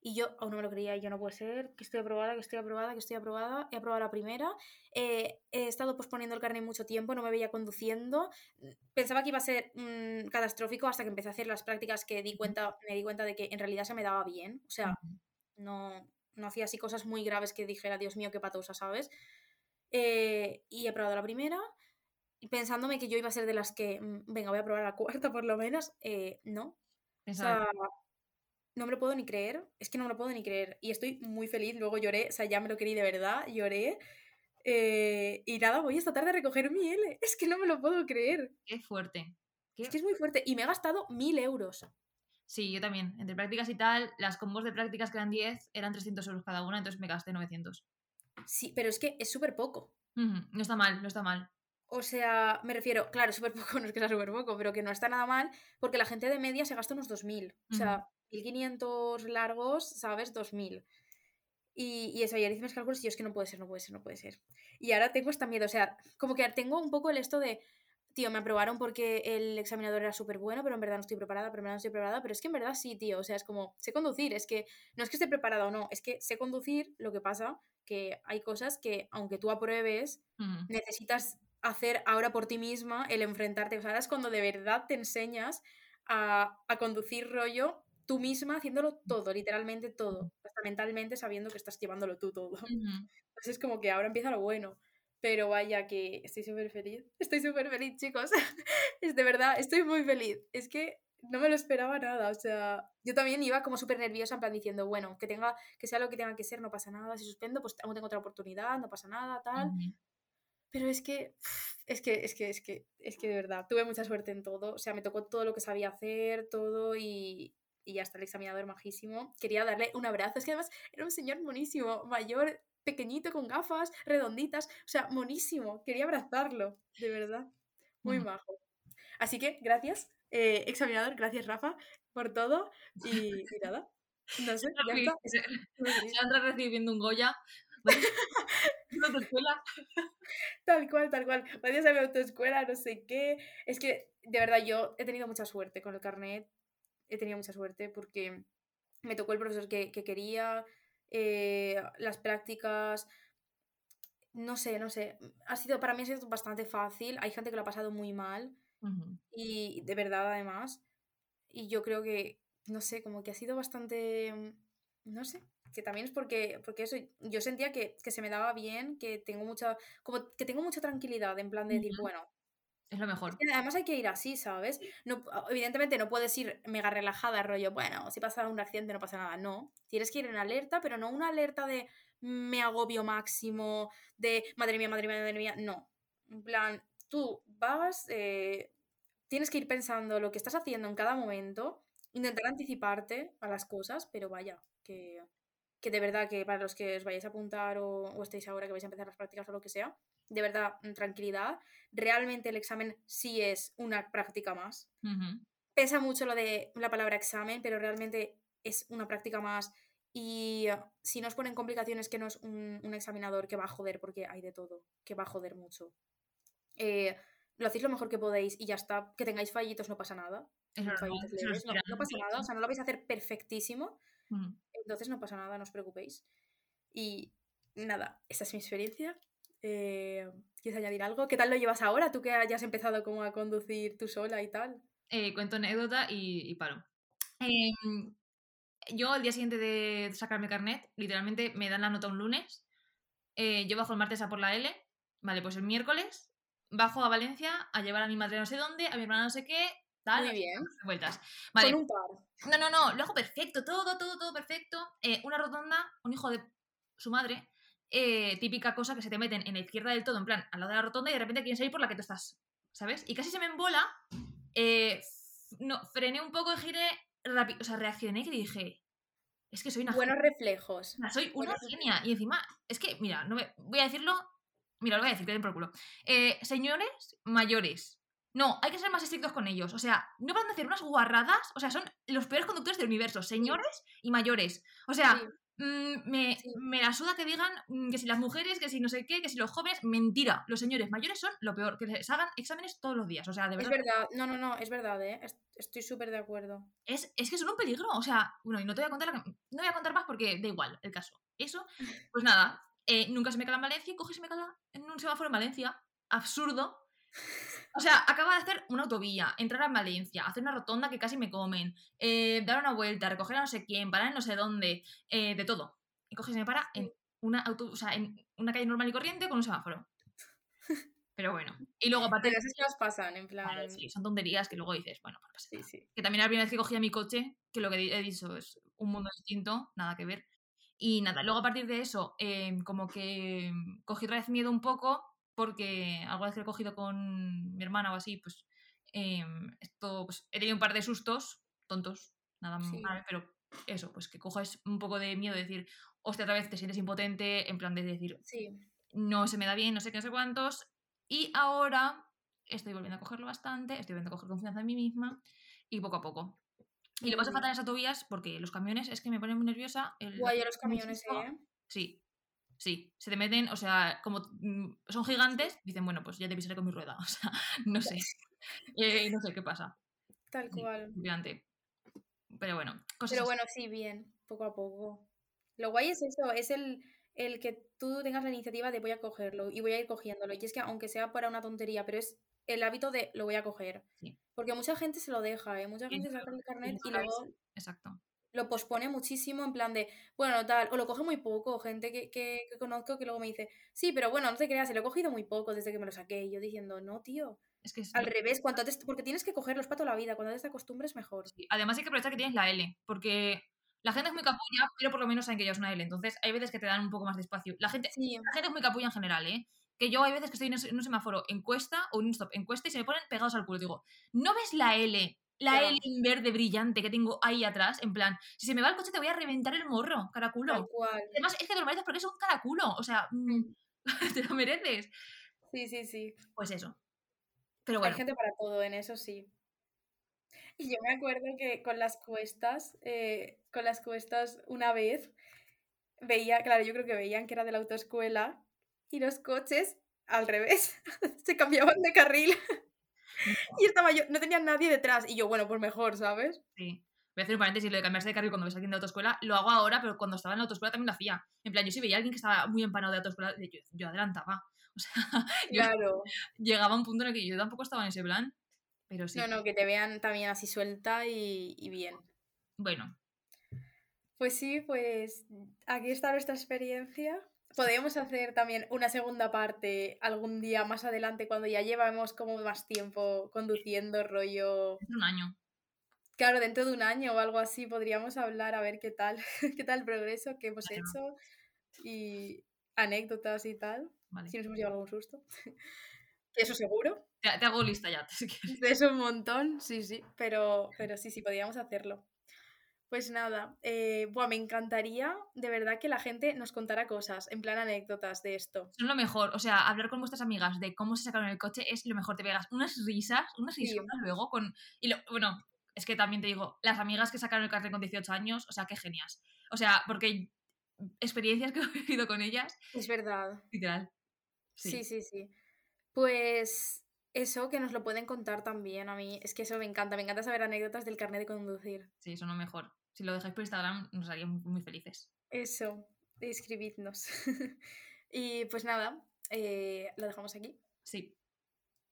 Y yo aún no me lo creía, y yo no puede ser, que estoy aprobada, que estoy aprobada, que estoy aprobada, he aprobado la primera, eh, he estado posponiendo el carnet mucho tiempo, no me veía conduciendo, pensaba que iba a ser mm, catastrófico hasta que empecé a hacer las prácticas que di cuenta, me di cuenta de que en realidad se me daba bien, o sea, no, no hacía así cosas muy graves que dijera, Dios mío, qué patosa, ¿sabes? Eh, y he probado la primera, pensándome que yo iba a ser de las que, mm, venga, voy a probar la cuarta por lo menos, eh, no. O sea, no me lo puedo ni creer, es que no me lo puedo ni creer. Y estoy muy feliz, luego lloré, o sea, ya me lo creí de verdad, lloré. eh, y nada, voy esta tarde a recoger mi L. Es que no me lo puedo creer. Qué fuerte. Qué- Es que es muy fuerte. Y me he gastado mil euros. Sí, yo también. Entre prácticas y tal, las combos de prácticas que eran 10 eran 300 euros cada una, entonces me gasté 900. Sí, pero es que es súper poco. No está mal, no está mal. O sea, me refiero, claro, súper poco, no es que sea súper poco, pero que no está nada mal, porque la gente de media se gasta unos 2.000. O sea, 1.500 largos, ¿sabes? 2.000. Y, y eso, y hice mis cálculos y yo es que no puede ser, no puede ser, no puede ser. Y ahora tengo esta miedo, o sea, como que tengo un poco el esto de, tío, me aprobaron porque el examinador era súper bueno, pero en verdad no estoy preparada, pero en verdad no estoy preparada, pero es que en verdad sí, tío, o sea, es como, sé conducir, es que no es que esté preparada o no, es que sé conducir, lo que pasa que hay cosas que, aunque tú apruebes, Ujú. necesitas hacer ahora por ti misma el enfrentarte. O sea, ahora es cuando de verdad te enseñas a, a conducir rollo tú misma haciéndolo todo, literalmente todo. Hasta mentalmente sabiendo que estás llevándolo tú todo. Ujú. Entonces es como que ahora empieza lo bueno. Pero vaya que estoy súper feliz. Estoy súper feliz, chicos. es de verdad, estoy muy feliz. Es que no me lo esperaba nada. O sea, yo también iba como súper nerviosa, en plan diciendo, bueno, que tenga, que sea lo que tenga que ser, no pasa nada. Si suspendo, pues aún tengo otra oportunidad, no pasa nada, tal. Pero es que, es que, es que, es que, es que de verdad, tuve mucha suerte en todo. O sea, me tocó todo lo que sabía hacer, todo y, y hasta el examinador majísimo. Quería darle un abrazo. Es que además era un señor buenísimo, mayor, pequeñito, con gafas, redonditas. O sea, monísimo. Quería abrazarlo, de verdad. Muy majo. Así que, gracias, eh, examinador, gracias, Rafa, por todo. Y, nada. No sé, ya está. Recibiendo un Goya. autoescuela. Tal cual, tal cual. Gracias a mi autoescuela, no sé qué. Es que, de verdad, yo he tenido mucha suerte con el carnet he tenido mucha suerte porque me tocó el profesor que, quería, eh, las prácticas, no sé, no sé, ha sido, para mí ha sido bastante fácil, hay gente que lo ha pasado muy mal y de verdad además, y yo creo que, no sé, como que ha sido bastante, no sé, que también es porque, porque eso, yo sentía que, se me daba bien, que tengo mucha, como que tengo mucha tranquilidad en plan de decir, bueno, es lo mejor. además hay que ir así, ¿sabes? No, evidentemente no puedes ir mega relajada, rollo, bueno, si pasa un accidente no pasa nada. No, tienes que ir en alerta, pero no una alerta de me agobio máximo, de madre mía, madre mía, madre mía. No. En plan, tú vas, eh, tienes que ir pensando lo que estás haciendo en cada momento, intentar anticiparte a las cosas, pero vaya, que, que de verdad que para los que os vayáis a apuntar o, o estéis ahora que vais a empezar las prácticas o lo que sea, de verdad, mm, tranquilidad. Realmente el examen sí es una práctica más. Pesa mucho lo de la palabra examen, pero realmente es una práctica más. Y ah, si nos ponen complicaciones que no es un, examinador que va a joder, porque hay de todo, que va a joder mucho. Eh, lo hacéis lo mejor que podéis y ya está. Que tengáis fallitos no pasa nada. no, pasa nada, o sea, no lo vais a hacer perfectísimo. Entonces no pasa nada, no os preocupéis. Y nada, esa es mi experiencia. Eh, ¿Quieres añadir algo? ¿Qué tal lo llevas ahora? Tú que hayas empezado como a conducir tú sola y tal. Eh, cuento anécdota y, paro. Em, yo el día siguiente de sacarme carnet, literalmente me dan la nota un lunes. Eh, yo bajo el martes a por la L. Vale, pues el miércoles bajo a Valencia a llevar a mi madre no sé dónde, a mi hermana no sé qué, tal. Muy bien. Vueltas. Vale. Con un par. No, no, no, lo hago perfecto, todo, todo, todo perfecto. una rotonda, un hijo de su madre, eh, típica cosa que se te meten en la izquierda del todo, en plan, al lado de la rotonda y de repente quieren salir por la que tú estás, ¿sabes? Y casi se me embola. Eh, no, frené un poco y giré rápido, o sea, reaccioné y dije, es que soy una Buenos reflejos. Soy una genia. Y encima, es que, mira, no voy a decirlo, mira, lo voy a decir, que den por culo. Eh, señores mayores, no, hay que ser más estrictos con ellos. O sea, no van a hacer unas guarradas. O sea, son los peores conductores del universo, señores y mayores. O sea, Mm, me, me, la suda que digan mm, que si las mujeres, que si no sé qué, que si los jóvenes, mentira. Los señores mayores son lo peor, que les hagan exámenes todos los días. O sea, de verdad. Es verdad, no, no, no, es verdad, ¿eh? Estoy súper de acuerdo. Es, es, que son un peligro. O sea, bueno, y no te voy a contar, no voy a contar más porque da igual el caso. Eso, pues nada, eh, nunca se me cala en Valencia y coge y se me cala en un semáforo en Valencia. Absurdo. O sea, acaba de hacer una autovía, entrar a Valencia, hacer una rotonda que casi me comen, eh, dar una vuelta, recoger a no sé quién, parar en no sé dónde, eh, de todo. Y coge y me para en una, auto, o sea, en una calle normal y corriente con un semáforo. Pero bueno. Y luego aparte. Pero que nos pasan, en plan. sí, son tonterías que luego dices, bueno, pues sí, sí. Que también la primera vez que cogía mi coche, que lo que he dicho es un mundo distinto, nada que ver. Y nada, luego a partir de eso, eh, como que cogí otra vez miedo un poco porque alguna vez que he cogido con mi hermana o así, pues em, esto, pues he tenido un par de sustos, tontos, nada más, pero eso, pues que coges un poco de miedo de decir, hostia, otra vez te sientes impotente, en plan de decir, no se me da bien, no sé qué, no sé cuántos, y ahora estoy volviendo a cogerlo bastante, estoy volviendo a coger confianza en mí misma, y poco a poco. Y lo paso fatal en las autovías porque los camiones es que me ponen muy nerviosa. El... Guay, los camiones, ¿eh? Sí, Sí, se te meten, o sea, como mm, son gigantes, dicen, bueno, pues ya te pisaré con mi rueda. O sea, no sé. Eh, no sé qué pasa. Tal cual. Pero bueno, cosas Pero bueno, sí, bien, poco a poco. Lo guay es eso, es el, el que tú tengas la iniciativa de voy a cogerlo y voy a ir cogiéndolo. Y es que aunque sea para una tontería, pero es el hábito de lo voy a coger. Porque mucha gente se lo deja, ¿eh? Mucha gente saca el carnet y luego... Exacto. Lo pospone muchísimo en plan de, bueno, tal, o lo coge muy poco, gente que, que, que conozco que luego me dice, sí, pero bueno, no te creas, se lo he cogido muy poco desde que me lo saqué. Y yo diciendo, no, tío. Es que es- Al revés, cuanto antes, porque tienes que cogerlos para toda la vida, cuando antes te acostumbres mejor. sí. Además hay que aprovechar que tienes la L, porque la gente es muy capulla, pero por lo menos saben que llevas una L. Entonces hay veces que te dan un poco más de espacio. La gente, Sí, la gente es muy capulla en general, ¿eh? Que yo hay veces que estoy en un semáforo, encuesta o en un stop, encuesta y se me ponen pegados al culo. Digo, ¿no ves la L? La. L en verde brillante que tengo ahí atrás, en plan, si se me va el coche te voy a reventar el morro, caraculo. tal cual. Además, es que te lo mereces porque es un caraculo. O sea, mm, te lo mereces. Sí, sí, sí. Pues eso. Pero bueno, Hay gente para todo, en eso sí. Y yo me acuerdo que con las cuestas, eh, con las cuestas una vez, veía, claro, yo creo que veían que era de la autoescuela y los coches al revés, se cambiaban de carril y estaba yo, no tenía nadie detrás y yo, bueno, pues mejor, ¿sabes? sí. Voy a hacer un paréntesis, lo de cambiarse de carril cuando ves a alguien de autoescuela, lo hago ahora, pero cuando estaba en la autoescuela también lo hacía. En plan, yo si veía a alguien que estaba muy empanado de autoescuela, yo, yo adelantaba. O sea, yo Claro. llegaba a un punto en el que yo tampoco estaba en ese plan, pero sí. No, no, que te vean también así suelta y, y bien. Bueno, Pues sí, pues aquí está nuestra experiencia. Podríamos hacer también una segunda parte algún día más adelante cuando ya llevamos como más tiempo conduciendo rollo. es un año. Claro, dentro de un año o algo así podríamos hablar a ver qué tal, qué tal el progreso que hemos Vale, hecho y anécdotas y tal. Vale. Si nos hemos llevado algún susto. Que Eso seguro. Te, te hago lista ya, si quieres. Eso un montón, sí, sí. Pero, pero sí, sí, podríamos hacerlo. Pues nada, eh, buah, me encantaría de verdad que la gente nos contara cosas, en plan anécdotas de esto. Son lo mejor. O sea, hablar con vuestras amigas de cómo se sacaron el coche es lo mejor. Te pegas unas risas, unas Sí. risotas luego con. Y lo, bueno, es que también te digo, las amigas que sacaron el carnet con 18 años, o sea, qué genias. O sea, porque experiencias que he vivido con ellas, Es verdad. literal. Sí, Sí. sí, sí. Pues eso que nos lo pueden contar también a mí. Es que eso me encanta, me encanta saber anécdotas del carnet de conducir. Sí, son lo mejor. Si lo dejáis por Instagram, nos haríamos muy felices. Eso, escribidnos. y pues nada, eh, lo dejamos aquí. Sí,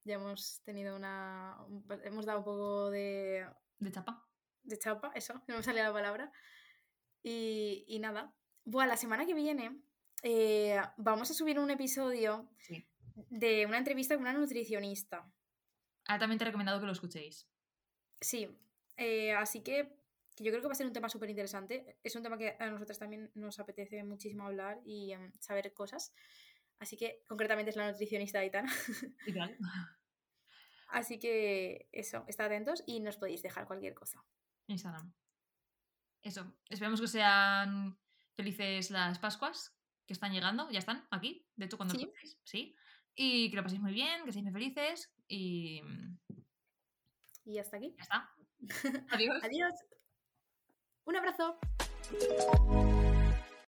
Ya hemos tenido una... un- Hemos dado un poco de, de chapa. de chapa, eso, no me salía la palabra. Y, y nada. Buah, la semana que viene eh, vamos a subir un episodio Sí. de una entrevista con una nutricionista. Altamente recomendado que lo escuchéis. Sí, eh, así que, que yo creo que va a ser un tema súper interesante. Es un tema que a nosotros también nos apetece muchísimo hablar y em, saber cosas. Así que, concretamente, es la nutricionista Aitana. Literal. Así que, eso, estad atentos y nos podéis dejar cualquier cosa. Instagram. Eso. Esperemos que sean felices las Pascuas que están llegando. Ya están aquí. De hecho, cuando lo Sí. escuchéis. Sí. Y que lo paséis muy bien, que seáis muy felices. Y Y hasta aquí. ya está. Adiós. Adiós. Un abrazo.